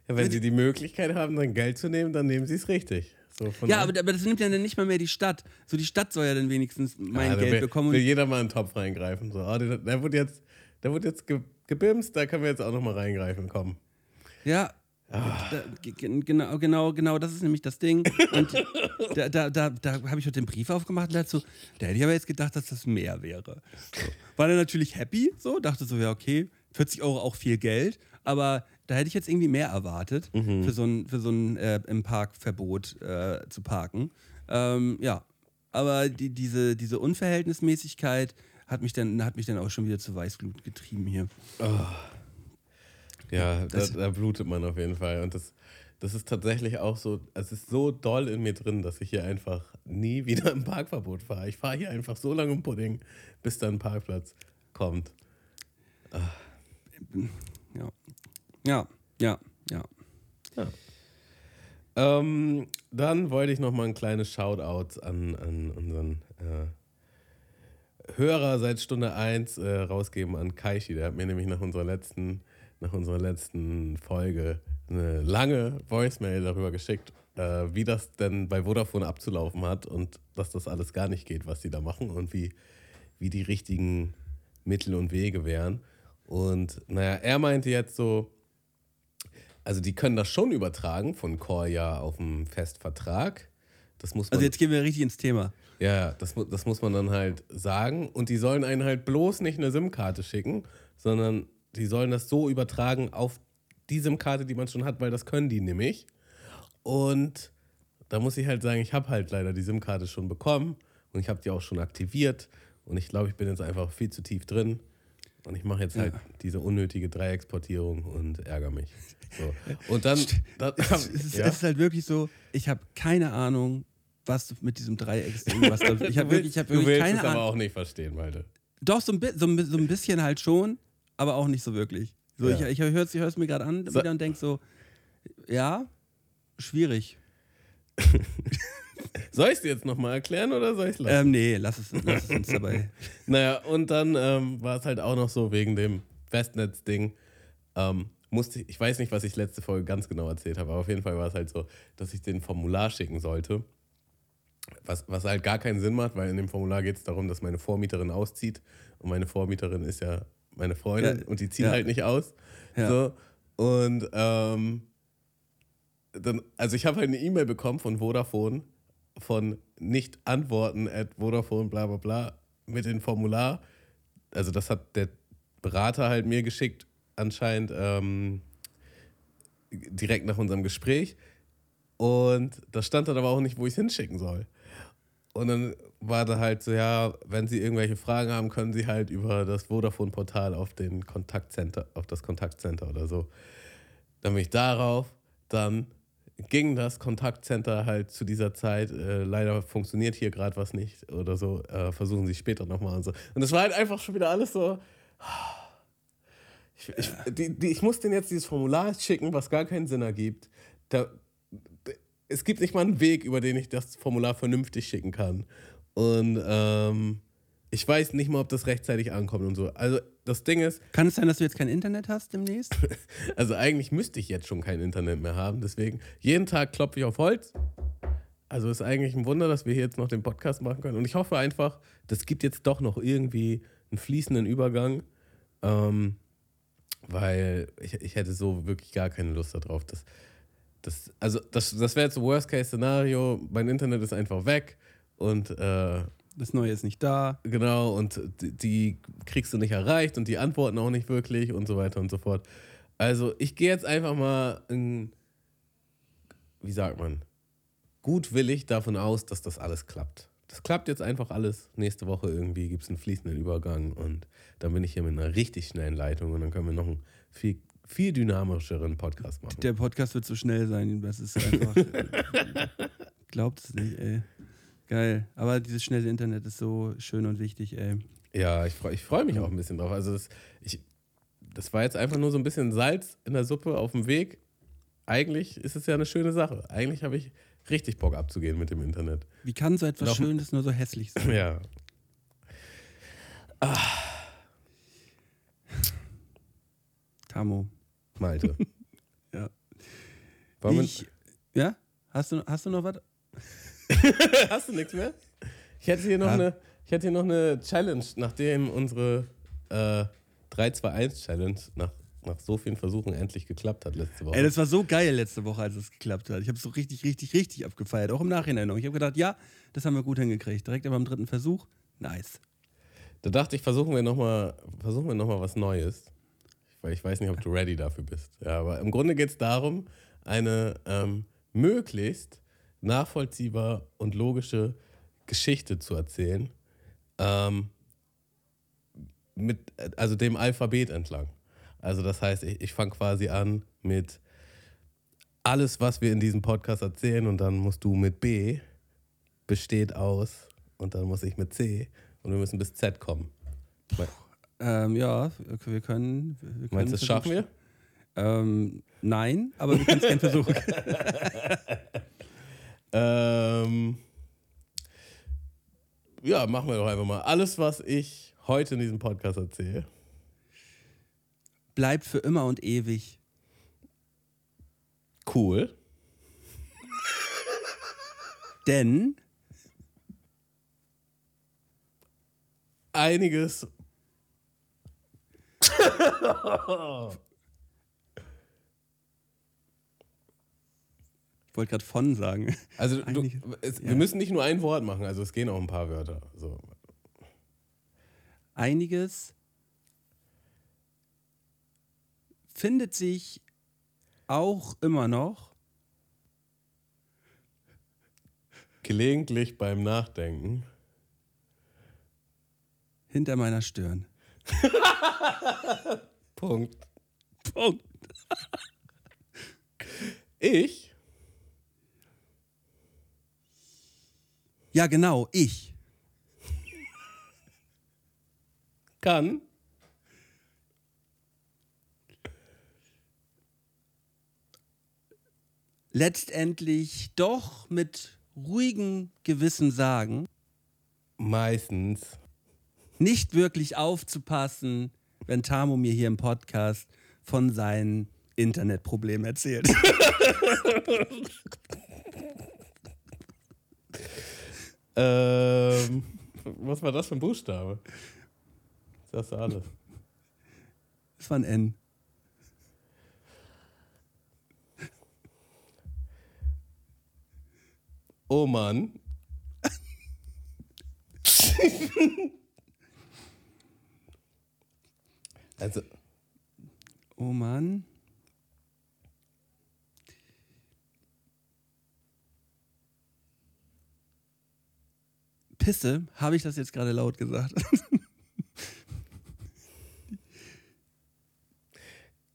wenn sie die Möglichkeit haben, dann Geld zu nehmen, dann nehmen sie es richtig. So ja, aber, aber, das nimmt ja dann nicht mal mehr die Stadt. So, die Stadt soll ja dann wenigstens mein ja, Geld will, bekommen. Will jeder mal in den Topf reingreifen. So, oh, der, der wird jetzt, der wird jetzt gebimst, da können wir jetzt auch noch mal reingreifen, komm. Ja, da, genau, genau, genau, das ist nämlich das Ding. Und da, da, da, da habe ich heute den Brief aufgemacht und dazu, da hätte ich aber jetzt gedacht, dass das mehr wäre. War dann natürlich happy, so, dachte so, ja, okay, 40 Euro auch viel Geld, aber da hätte ich jetzt irgendwie mehr erwartet, mhm. für so ein, für so ein äh, im Parkverbot äh, zu parken. Ähm, ja, aber die, diese, diese Unverhältnismäßigkeit hat mich, dann, hat mich dann auch schon wieder zu Weißglut getrieben hier. Oh. Ja, da, da, blutet man auf jeden Fall. Und das, das ist tatsächlich auch so, es ist so doll in mir drin, dass ich hier einfach nie wieder im Parkverbot fahre. Ich fahre hier einfach so lange im Pudding, bis dann ein Parkplatz kommt. Ach. Ja. Ja, ja, ja. ja. Ähm, dann wollte ich noch mal ein kleines Shoutout an, an unseren äh, Hörer seit Stunde 1 äh, rausgeben, an Kaishi. Der hat mir nämlich nach unserer letzten nach unserer letzten Folge eine lange Voicemail darüber geschickt, äh, wie das denn bei Vodafone abzulaufen hat und dass das alles gar nicht geht, was sie da machen und wie, wie die richtigen Mittel und Wege wären. Und naja, er meinte jetzt so, also die können das schon übertragen von Korja auf einen Festvertrag. Das muss also man, also jetzt gehen wir richtig ins Thema. Ja, das, das muss man dann halt sagen. Und die sollen einen halt bloß nicht eine SIM-Karte schicken, sondern die sollen das so übertragen auf die SIM-Karte, die man schon hat, weil das können die nämlich. Und da muss ich halt sagen, ich habe halt leider die SIM-Karte schon bekommen und ich habe die auch schon aktiviert. Und ich glaube, ich bin jetzt einfach viel zu tief drin. Und ich mache jetzt halt ja. diese unnötige Dreiecksportierung und ärgere mich. So. Und dann. dann es, ist, ja? es, ist, halt wirklich so, ich habe keine Ahnung, was mit diesem Dreiecksding, was da, ich habe wirklich, ich hab wirklich du willst keine es aber auch nicht verstehen, Malte. Doch, so ein, so, so ein bisschen halt schon, aber auch nicht so wirklich. So, ja. Ich, ich höre es mir gerade an so. und denke so, ja, schwierig. soll ich es dir jetzt nochmal erklären oder soll ich es lassen? Ähm, nee, lass es, lass es uns dabei. naja, und dann ähm, war es halt auch noch so wegen dem Festnetz-Ding. Ähm, musste ich, ich weiß nicht, was ich letzte Folge ganz genau erzählt habe, aber auf jeden Fall war es halt so, dass ich den Formular schicken sollte. Was, was halt gar keinen Sinn macht, weil in dem Formular geht es darum, dass meine Vormieterin auszieht. Und meine Vormieterin ist ja meine Freundin ja, und die ziehen ja. halt nicht aus. Ja. So. Und ähm, dann, also ich habe halt eine E-Mail bekommen von Vodafone von nicht antworten at Vodafone bla bla bla mit dem Formular. Also das hat der Berater halt mir geschickt, anscheinend ähm, direkt nach unserem Gespräch. Und da stand dann aber auch nicht, wo ich es hinschicken soll. Und dann war da halt so, ja, wenn Sie irgendwelche Fragen haben, können Sie halt über das Vodafone-Portal auf den Kontaktcenter, auf das Kontaktcenter oder so. Dann bin ich darauf, dann ging das Kontaktcenter halt zu dieser Zeit, äh, leider funktioniert hier gerade was nicht oder so, äh, versuchen Sie später nochmal und so. Und das war halt einfach schon wieder alles so. Ich, ich, die, die, ich muss denen jetzt dieses Formular schicken, was gar keinen Sinn ergibt. Da, es gibt nicht mal einen Weg, über den ich das Formular vernünftig schicken kann. Und ähm, ich weiß nicht mal, ob das rechtzeitig ankommt und so. Also das Ding ist. Kann es sein, dass du jetzt kein Internet hast demnächst? also eigentlich müsste ich jetzt schon kein Internet mehr haben. Deswegen, jeden Tag klopfe ich auf Holz. Also ist eigentlich ein Wunder, dass wir hier jetzt noch den Podcast machen können. Und ich hoffe einfach, das gibt jetzt doch noch irgendwie einen fließenden Übergang. Ähm, weil ich, ich hätte so wirklich gar keine Lust darauf. Das, das, also das, das wäre jetzt ein Worst-Case-Szenario. Mein Internet ist einfach weg und äh, Das Neue ist nicht da. genau, und die, die kriegst du nicht erreicht und die antworten auch nicht wirklich und so weiter und so fort. Also ich gehe jetzt einfach mal, in, wie sagt man, gutwillig davon aus, dass das alles klappt. Das klappt jetzt einfach alles. Nächste Woche irgendwie gibt es einen fließenden Übergang und dann bin ich hier mit einer richtig schnellen Leitung und dann können wir noch einen viel, viel dynamischeren Podcast machen. Der Podcast wird so schnell sein. Das ist einfach. Glaubt es nicht, ey. Geil. Aber dieses schnelle Internet ist so schön und wichtig, ey. Ja, ich freue ich freu mich auch ein bisschen drauf. Also das, ich, das war jetzt einfach nur so ein bisschen Salz in der Suppe auf dem Weg. Eigentlich ist es ja eine schöne Sache. Eigentlich habe ich richtig Bock abzugehen mit dem Internet. Wie kann so etwas Schönes nur so hässlich sein? Ja. Tamo. Malte. Ja. Wir- Ich, ja? Hast du, hast du noch was? Hast du nichts mehr? Ich hätte hier noch, Ja. eine, ich hätte hier noch eine Challenge, nachdem unsere äh, 3-2-1-Challenge nach, nach so vielen Versuchen endlich geklappt hat letzte Woche. Ey, das war so geil letzte Woche, als es geklappt hat. Ich habe es so richtig, richtig, richtig abgefeiert. Auch im Nachhinein noch. Ich habe gedacht, ja, das haben wir gut hingekriegt. Direkt aber am dritten Versuch. Nice. Da dachte ich, versuchen wir nochmal noch mal was Neues. Weil ich weiß nicht, ob du ready dafür bist. Ja, aber im Grunde geht es darum, eine ähm, möglichst nachvollziehbar und logische Geschichte zu erzählen. Ähm, mit, also dem Alphabet entlang. Also das heißt, ich, ich fange quasi an mit alles, was wir in diesem Podcast erzählen und dann musst du mit B besteht aus und dann muss ich mit C und wir müssen bis Z kommen. Ähm, ja, wir können. Wir können Meinst du, das schaffen wir? Ähm, nein, aber wir können es gerne versuchen. Ähm, ja, machen wir doch einfach mal. Alles, was ich heute in diesem Podcast erzähle, Bleibt für immer und ewig. cool. Denn Einiges. Ich wollte gerade von sagen. Also du, es, ja. wir müssen nicht nur ein Wort machen, also es gehen auch ein paar Wörter. So. Einiges findet sich auch immer noch Gelegentlich beim Nachdenken. hinter meiner Stirn. Punkt. Punkt. Ich Ja, genau, ich. kann Letztendlich doch mit ruhigem Gewissen sagen, meistens nicht wirklich aufzupassen, wenn Tamo mir hier im Podcast von seinen Internetproblemen erzählt. Ähm, was war das für ein Buchstabe? Das hast du alles. Das war ein N. Oh Mann. also, Oh Mann. Pisse, habe ich das jetzt gerade laut gesagt?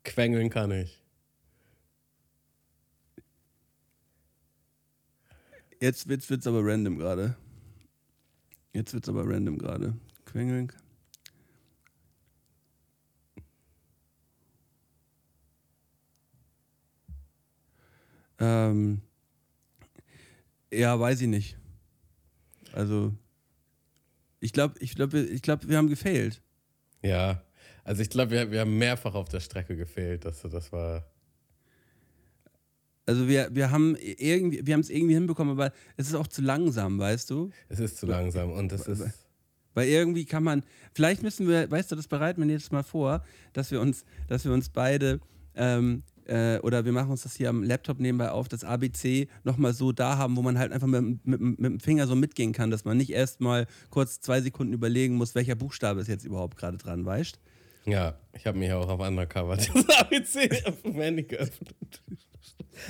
quengeln kann ich. Jetzt wird's, wird's aber random gerade. Jetzt wird's aber random gerade. Quengeln. Ähm, ja, weiß ich nicht. Also, ich glaube, ich glaube, ich glaube, wir haben gefailt. Ja, also ich glaube, wir, wir haben mehrfach auf der Strecke gefehlt. Das, das war. Also wir, wir haben irgendwie, wir haben es irgendwie hinbekommen, aber es ist auch zu langsam, weißt du? Es ist zu langsam und es ist. Weil irgendwie kann man, vielleicht müssen wir, weißt du, das bereiten wir nächstes Mal vor, dass wir uns, dass wir uns beide ähm, äh, oder wir machen uns das hier am Laptop nebenbei auf, das ABC nochmal so da haben, wo man halt einfach mit, mit, mit dem Finger so mitgehen kann, dass man nicht erst mal kurz zwei Sekunden überlegen muss, welcher Buchstabe ist jetzt überhaupt gerade dran, weißt Ja, ich habe mich ja auch auf Undercover das ABC auf dem Handy geöffnet.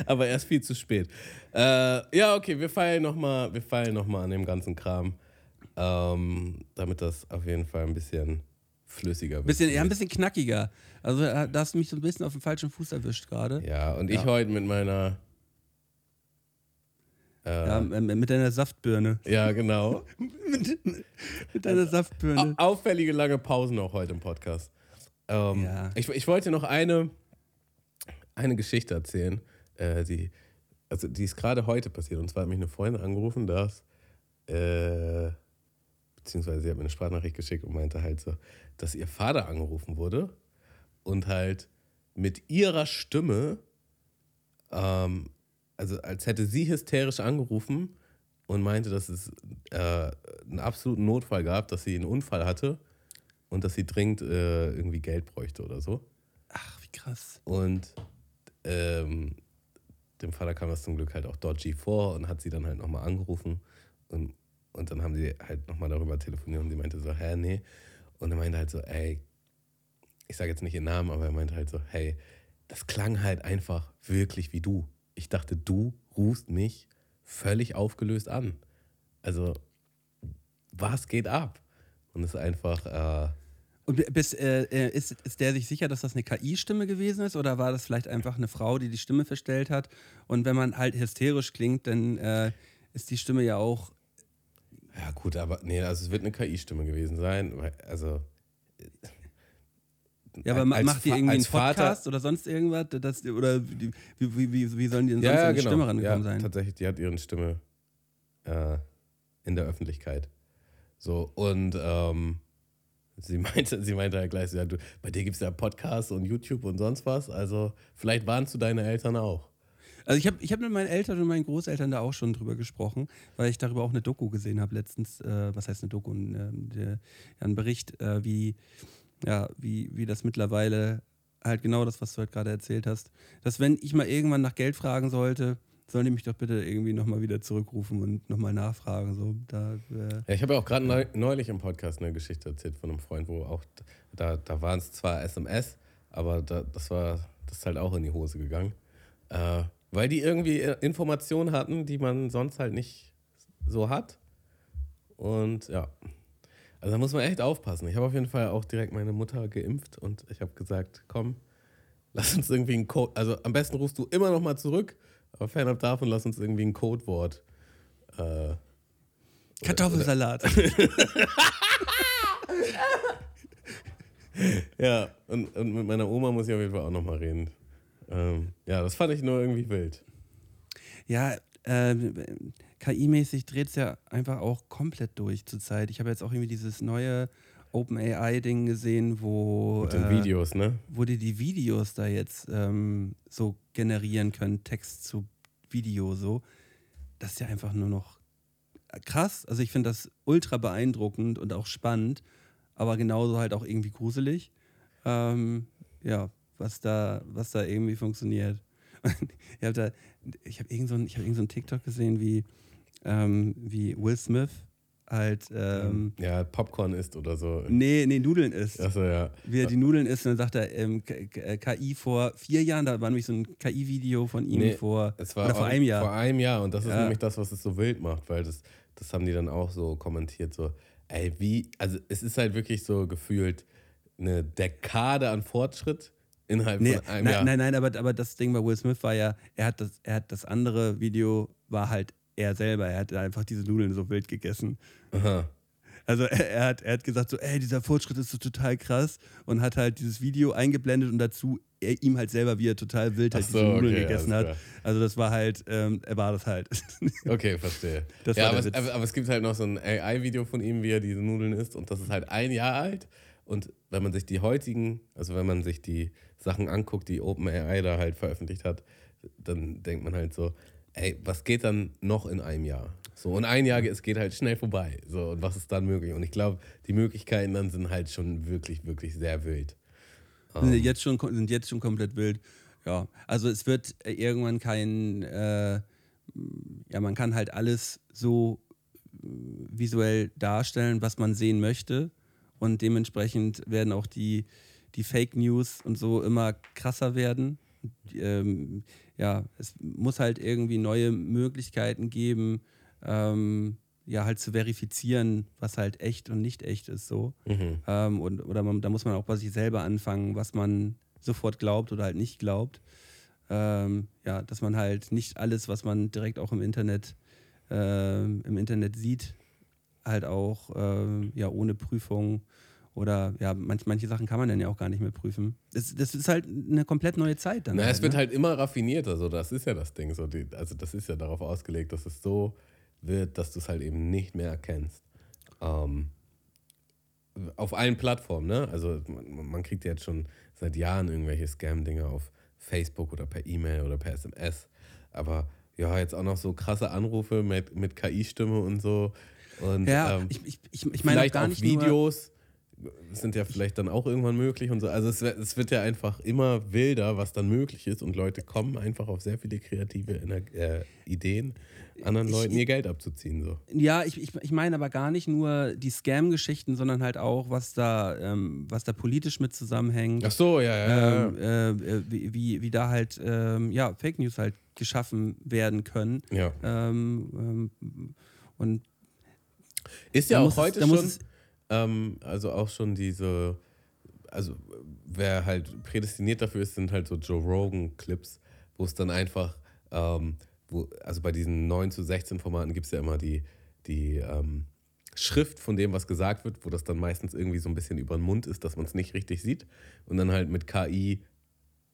Aber erst viel zu spät. Äh, ja, okay, wir feilen nochmal noch an dem ganzen Kram. Ähm, damit das auf jeden Fall ein bisschen flüssiger wird. Bisschen, ja, ein bisschen knackiger. Also äh, da hast du mich so ein bisschen auf dem falschen Fuß erwischt gerade. Ja, und ich heute mit meiner. Äh, ja, mit deiner Saftbirne. Ja, genau. mit, mit, deiner Saftbirne. Auffällige lange Pausen auch heute im Podcast. Ähm, ja. ich, ich wollte noch eine, eine Geschichte erzählen, äh, die, also die ist gerade heute passiert. Und zwar hat mich eine Freundin angerufen, dass, äh, beziehungsweise sie hat mir eine Sprachnachricht geschickt und meinte halt so, dass ihr Vater angerufen wurde und halt mit ihrer Stimme, ähm, also als hätte sie hysterisch angerufen und meinte, dass es äh, einen absoluten Notfall gab, dass sie einen Unfall hatte und dass sie dringend äh, irgendwie Geld bräuchte oder so. Ach, wie krass. Und ähm, dem Vater kam das zum Glück halt auch dodgy vor und hat sie dann halt nochmal angerufen und, und dann haben sie halt nochmal darüber telefoniert und sie meinte so, hä, nee. Und er meinte halt so, ey, ich sage jetzt nicht ihren Namen, aber er meinte halt so, hey, das klang halt einfach wirklich wie du. Ich dachte, du rufst mich völlig aufgelöst an. Also, was geht ab? Und es ist einfach. Äh, und bis, äh, äh, ist, ist der sich sicher, dass das eine KI-Stimme gewesen ist oder war das vielleicht einfach eine Frau, die die Stimme verstellt hat? Und wenn man halt hysterisch klingt, dann äh, ist die Stimme ja auch. Ja, gut, aber nee, also es wird eine KI-Stimme gewesen sein. Also ja, aber als, macht die irgendwie einen Podcast Vater, oder sonst irgendwas? Das, oder wie, wie, wie, wie sollen die denn sonst ja, an die genau. Stimme rangekommen ja, sein? Tatsächlich, die hat ihre Stimme äh, in der Öffentlichkeit. So, und ähm, sie meinte, sie meinte halt gleich, ja, du, bei dir gibt es ja Podcasts und YouTube und sonst was. Also vielleicht warnst du deine Eltern auch. Also ich habe ich hab mit meinen Eltern und meinen Großeltern da auch schon drüber gesprochen, weil ich darüber auch eine Doku gesehen habe letztens. Äh, was heißt eine Doku? Ein, äh, ein Bericht, äh, wie ja, wie, wie das mittlerweile halt genau das, was du halt gerade erzählt hast, dass wenn ich mal irgendwann nach Geld fragen sollte, sollen die mich doch bitte irgendwie nochmal wieder zurückrufen und nochmal nachfragen. So, da, äh, ja, ich habe ja auch gerade neulich im Podcast eine Geschichte erzählt von einem Freund, wo auch, da, da waren es zwar SMS, aber da, das war, das ist halt auch in die Hose gegangen. Äh, weil die irgendwie Informationen hatten, die man sonst halt nicht so hat. Und ja, also da muss man echt aufpassen. Ich habe auf jeden Fall auch direkt meine Mutter geimpft und ich habe gesagt, komm, lass uns irgendwie ein Code, also am besten rufst du immer noch mal zurück, aber fernab davon lass uns irgendwie ein Codewort. Äh, Kartoffelsalat. ja, und, und mit meiner Oma muss ich auf jeden Fall auch noch mal reden. Ähm, ja, das fand ich nur irgendwie wild. Ja, äh, KI-mäßig dreht es ja einfach auch komplett durch zurzeit. Ich habe jetzt auch irgendwie dieses neue OpenAI-Ding gesehen, wo. Mit den äh, Videos, ne? Wo die die Videos da jetzt ähm, so generieren können, Text zu Video so. Das ist ja einfach nur noch krass. Also ich finde das ultra beeindruckend und auch spannend, aber genauso halt auch irgendwie gruselig. Ähm, ja, was da, was da irgendwie funktioniert. ich habe da, ich habe irgend, so hab irgend so ein TikTok gesehen, wie ähm, wie Will Smith halt. Ähm, ja, Popcorn isst oder so. Nee, nee, Nudeln isst. Achso, ja. Wie er die Nudeln isst und dann sagt er, ähm, KI vor vier Jahren, da war nämlich so ein KI-Video von ihm nee, vor, es war vor einem Jahr. Vor einem Jahr und das ist ja. nämlich das, was es so wild macht, weil das, das haben die dann auch so kommentiert, so, ey, wie, also es ist halt wirklich so gefühlt eine Dekade an Fortschritt innerhalb nee, von einem nein, Jahr. Nein, nein, aber, aber das Ding bei Will Smith war ja, er hat das, er hat das andere Video, war halt er selber. Er hat einfach diese Nudeln so wild gegessen. Aha. Also er, er, hat, er hat gesagt so, ey, dieser Fortschritt ist so total krass und hat halt dieses Video eingeblendet und dazu er, ihm halt selber, wie er total wild halt so, diese Nudeln okay, gegessen hat. Also das war halt, ähm, er war das halt. Okay, verstehe. Das ja, aber es, aber, es, gibt halt noch so ein AI-Video von ihm, wie er diese Nudeln isst und das ist halt ein Jahr alt und wenn man sich die heutigen, also wenn man sich die Sachen anguckt, die OpenAI da halt veröffentlicht hat, dann denkt man halt so, ey, was geht dann noch in einem Jahr? So, und ein Jahr, es geht halt schnell vorbei. So, und was ist dann möglich? Und ich glaube, die Möglichkeiten dann sind halt schon wirklich, wirklich sehr wild. Sind jetzt schon, sind jetzt schon komplett wild. Ja, also es wird irgendwann kein, äh, ja, man kann halt alles so äh, visuell darstellen, was man sehen möchte. Und dementsprechend werden auch die, die Fake News und so immer krasser werden. Ähm, ja, es muss halt irgendwie neue Möglichkeiten geben, ähm, ja, halt zu verifizieren, was halt echt und nicht echt ist so. Mhm. Ähm, und, oder man, da muss man auch bei sich selber anfangen, was man sofort glaubt oder halt nicht glaubt. Ähm, ja, dass man halt nicht alles, was man direkt auch im Internet, äh, im Internet sieht, halt auch äh, ja, ohne Prüfung oder ja, manch, manche Sachen kann man dann ja auch gar nicht mehr prüfen. Das, das ist halt eine komplett neue Zeit dann. Na, halt, es wird ne? halt immer raffinierter, so das ist ja das Ding. So die, also das ist ja darauf ausgelegt, dass es so wird, dass du es halt eben nicht mehr erkennst. Ähm, auf allen Plattformen, ne? Also man, man kriegt jetzt schon seit Jahren irgendwelche Scam-Dinger auf Facebook oder per E-Mail oder per SMS. Aber ja, jetzt auch noch so krasse Anrufe mit, mit KI-Stimme und so. Und, Ja, ähm, ich, ich, ich, ich meine auch vielleicht gar auch nicht nur, Videos sind ja vielleicht dann auch irgendwann möglich und so. Also es, wird- es wird ja einfach immer wilder, was dann möglich ist und Leute kommen einfach auf sehr viele kreative äh, Ideen, anderen Ich- Leuten ihr Geld abzuziehen. So. Ja, ich, ich, ich meine aber gar nicht nur die Scam-Geschichten, sondern halt auch, was da, ähm, was da politisch mit zusammenhängt. Ach so, ja, ja. ja. ähm, äh, äh, wie, wie, wie da halt ähm, ja, Fake News halt geschaffen werden können. ja. Ähm, ähm, und Ist ja auch es- heute muss schon, es- ähm, also auch schon diese, also wer halt prädestiniert dafür ist, sind halt so Joe Rogan-Clips, wo es dann einfach, ähm, wo, also bei diesen 9 zu 16 Formaten gibt es ja immer die, die ähm, Schrift von dem, was gesagt wird, wo das dann meistens irgendwie so ein bisschen über den Mund ist, dass man es nicht richtig sieht. Und dann halt mit KI,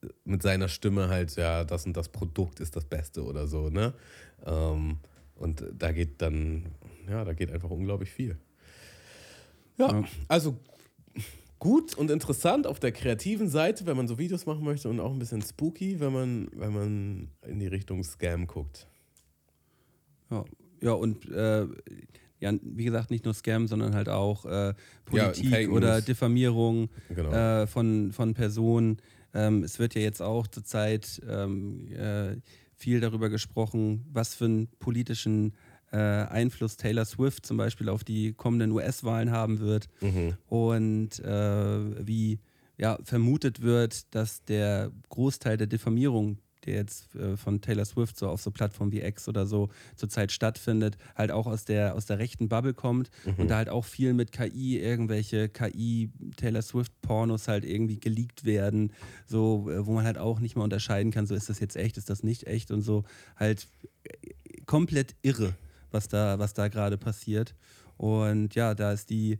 äh, mit seiner Stimme halt, ja, das und das Produkt ist das Beste oder so, ne? Ähm, und da geht dann, ja, da geht einfach unglaublich viel. Ja, Ja. also gut und interessant auf der kreativen Seite, wenn man so Videos machen möchte und auch ein bisschen spooky, wenn man, wenn man in die Richtung Scam guckt. ja, ja und äh, ja, wie gesagt, nicht nur Scam, sondern halt auch äh, Politik Fake oder. Diffamierung Genau. äh, von, von Personen. Ähm, es wird ja jetzt auch zurzeit ähm, äh, viel darüber gesprochen, was für einen politischen äh, Einfluss Taylor Swift zum Beispiel auf die kommenden US-Wahlen haben wird. Mhm. und äh, wie ja, vermutet wird, dass der Großteil der Diffamierung, der jetzt äh, von Taylor Swift so auf so Plattformen wie X oder so zurzeit stattfindet, halt auch aus der, aus der rechten Bubble kommt und da halt auch viel mit KI, irgendwelche KI Taylor Swift Pornos halt irgendwie geleakt werden, so, äh, wo man halt auch nicht mal unterscheiden kann, so ist das jetzt echt, ist das nicht echt und so halt äh, komplett irre, was da, was da gerade passiert. Und ja, da ist die,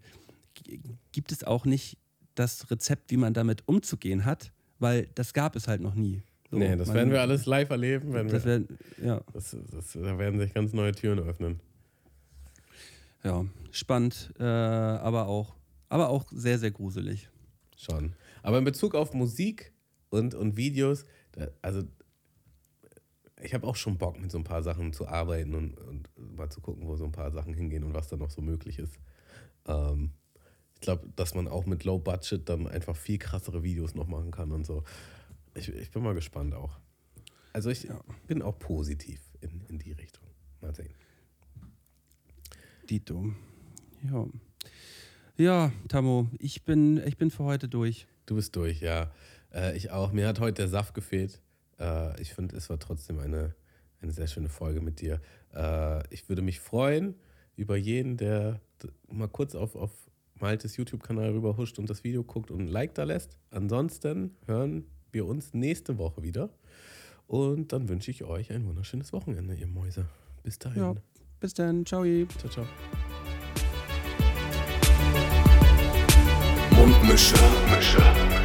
gibt es auch nicht das Rezept, wie man damit umzugehen hat, weil das gab es halt noch nie. So, nee, das man- werden wir alles live erleben. Wenn Das wir, wär, ja, das, das, da werden sich ganz neue Türen öffnen. ja, spannend, äh, aber auch, aber auch sehr, sehr gruselig. Schon. Aber in Bezug auf Musik und, und Videos, da, also ich habe auch schon Bock, mit so ein paar Sachen zu arbeiten und, und mal zu gucken, wo so ein paar Sachen hingehen und was da noch so möglich ist. Ähm, ich glaube, dass man auch mit Low Budget dann einfach viel krassere Videos noch machen kann und so. Ich, ich bin mal gespannt auch. Also ich Ja. bin auch positiv in, in die Richtung. Mal sehen. Dito. Ja. Ja, Tammo, ich bin, ich bin für heute durch. Du bist durch, ja. Äh, ich auch. Mir hat heute der Saft gefehlt. Äh, ich finde, es war trotzdem eine, eine sehr schöne Folge mit dir. Äh, ich würde mich freuen über jeden, der mal kurz auf, auf Maltes YouTube-Kanal rüberhuscht und das Video guckt und ein Like da lässt. Ansonsten hören wir uns nächste Woche wieder. Und dann wünsche ich euch ein wunderschönes Wochenende, ihr Mäuse. Bis dahin. Ja. Bis dann, ciao. Ciao, ciao. Mundmische. Mundmische.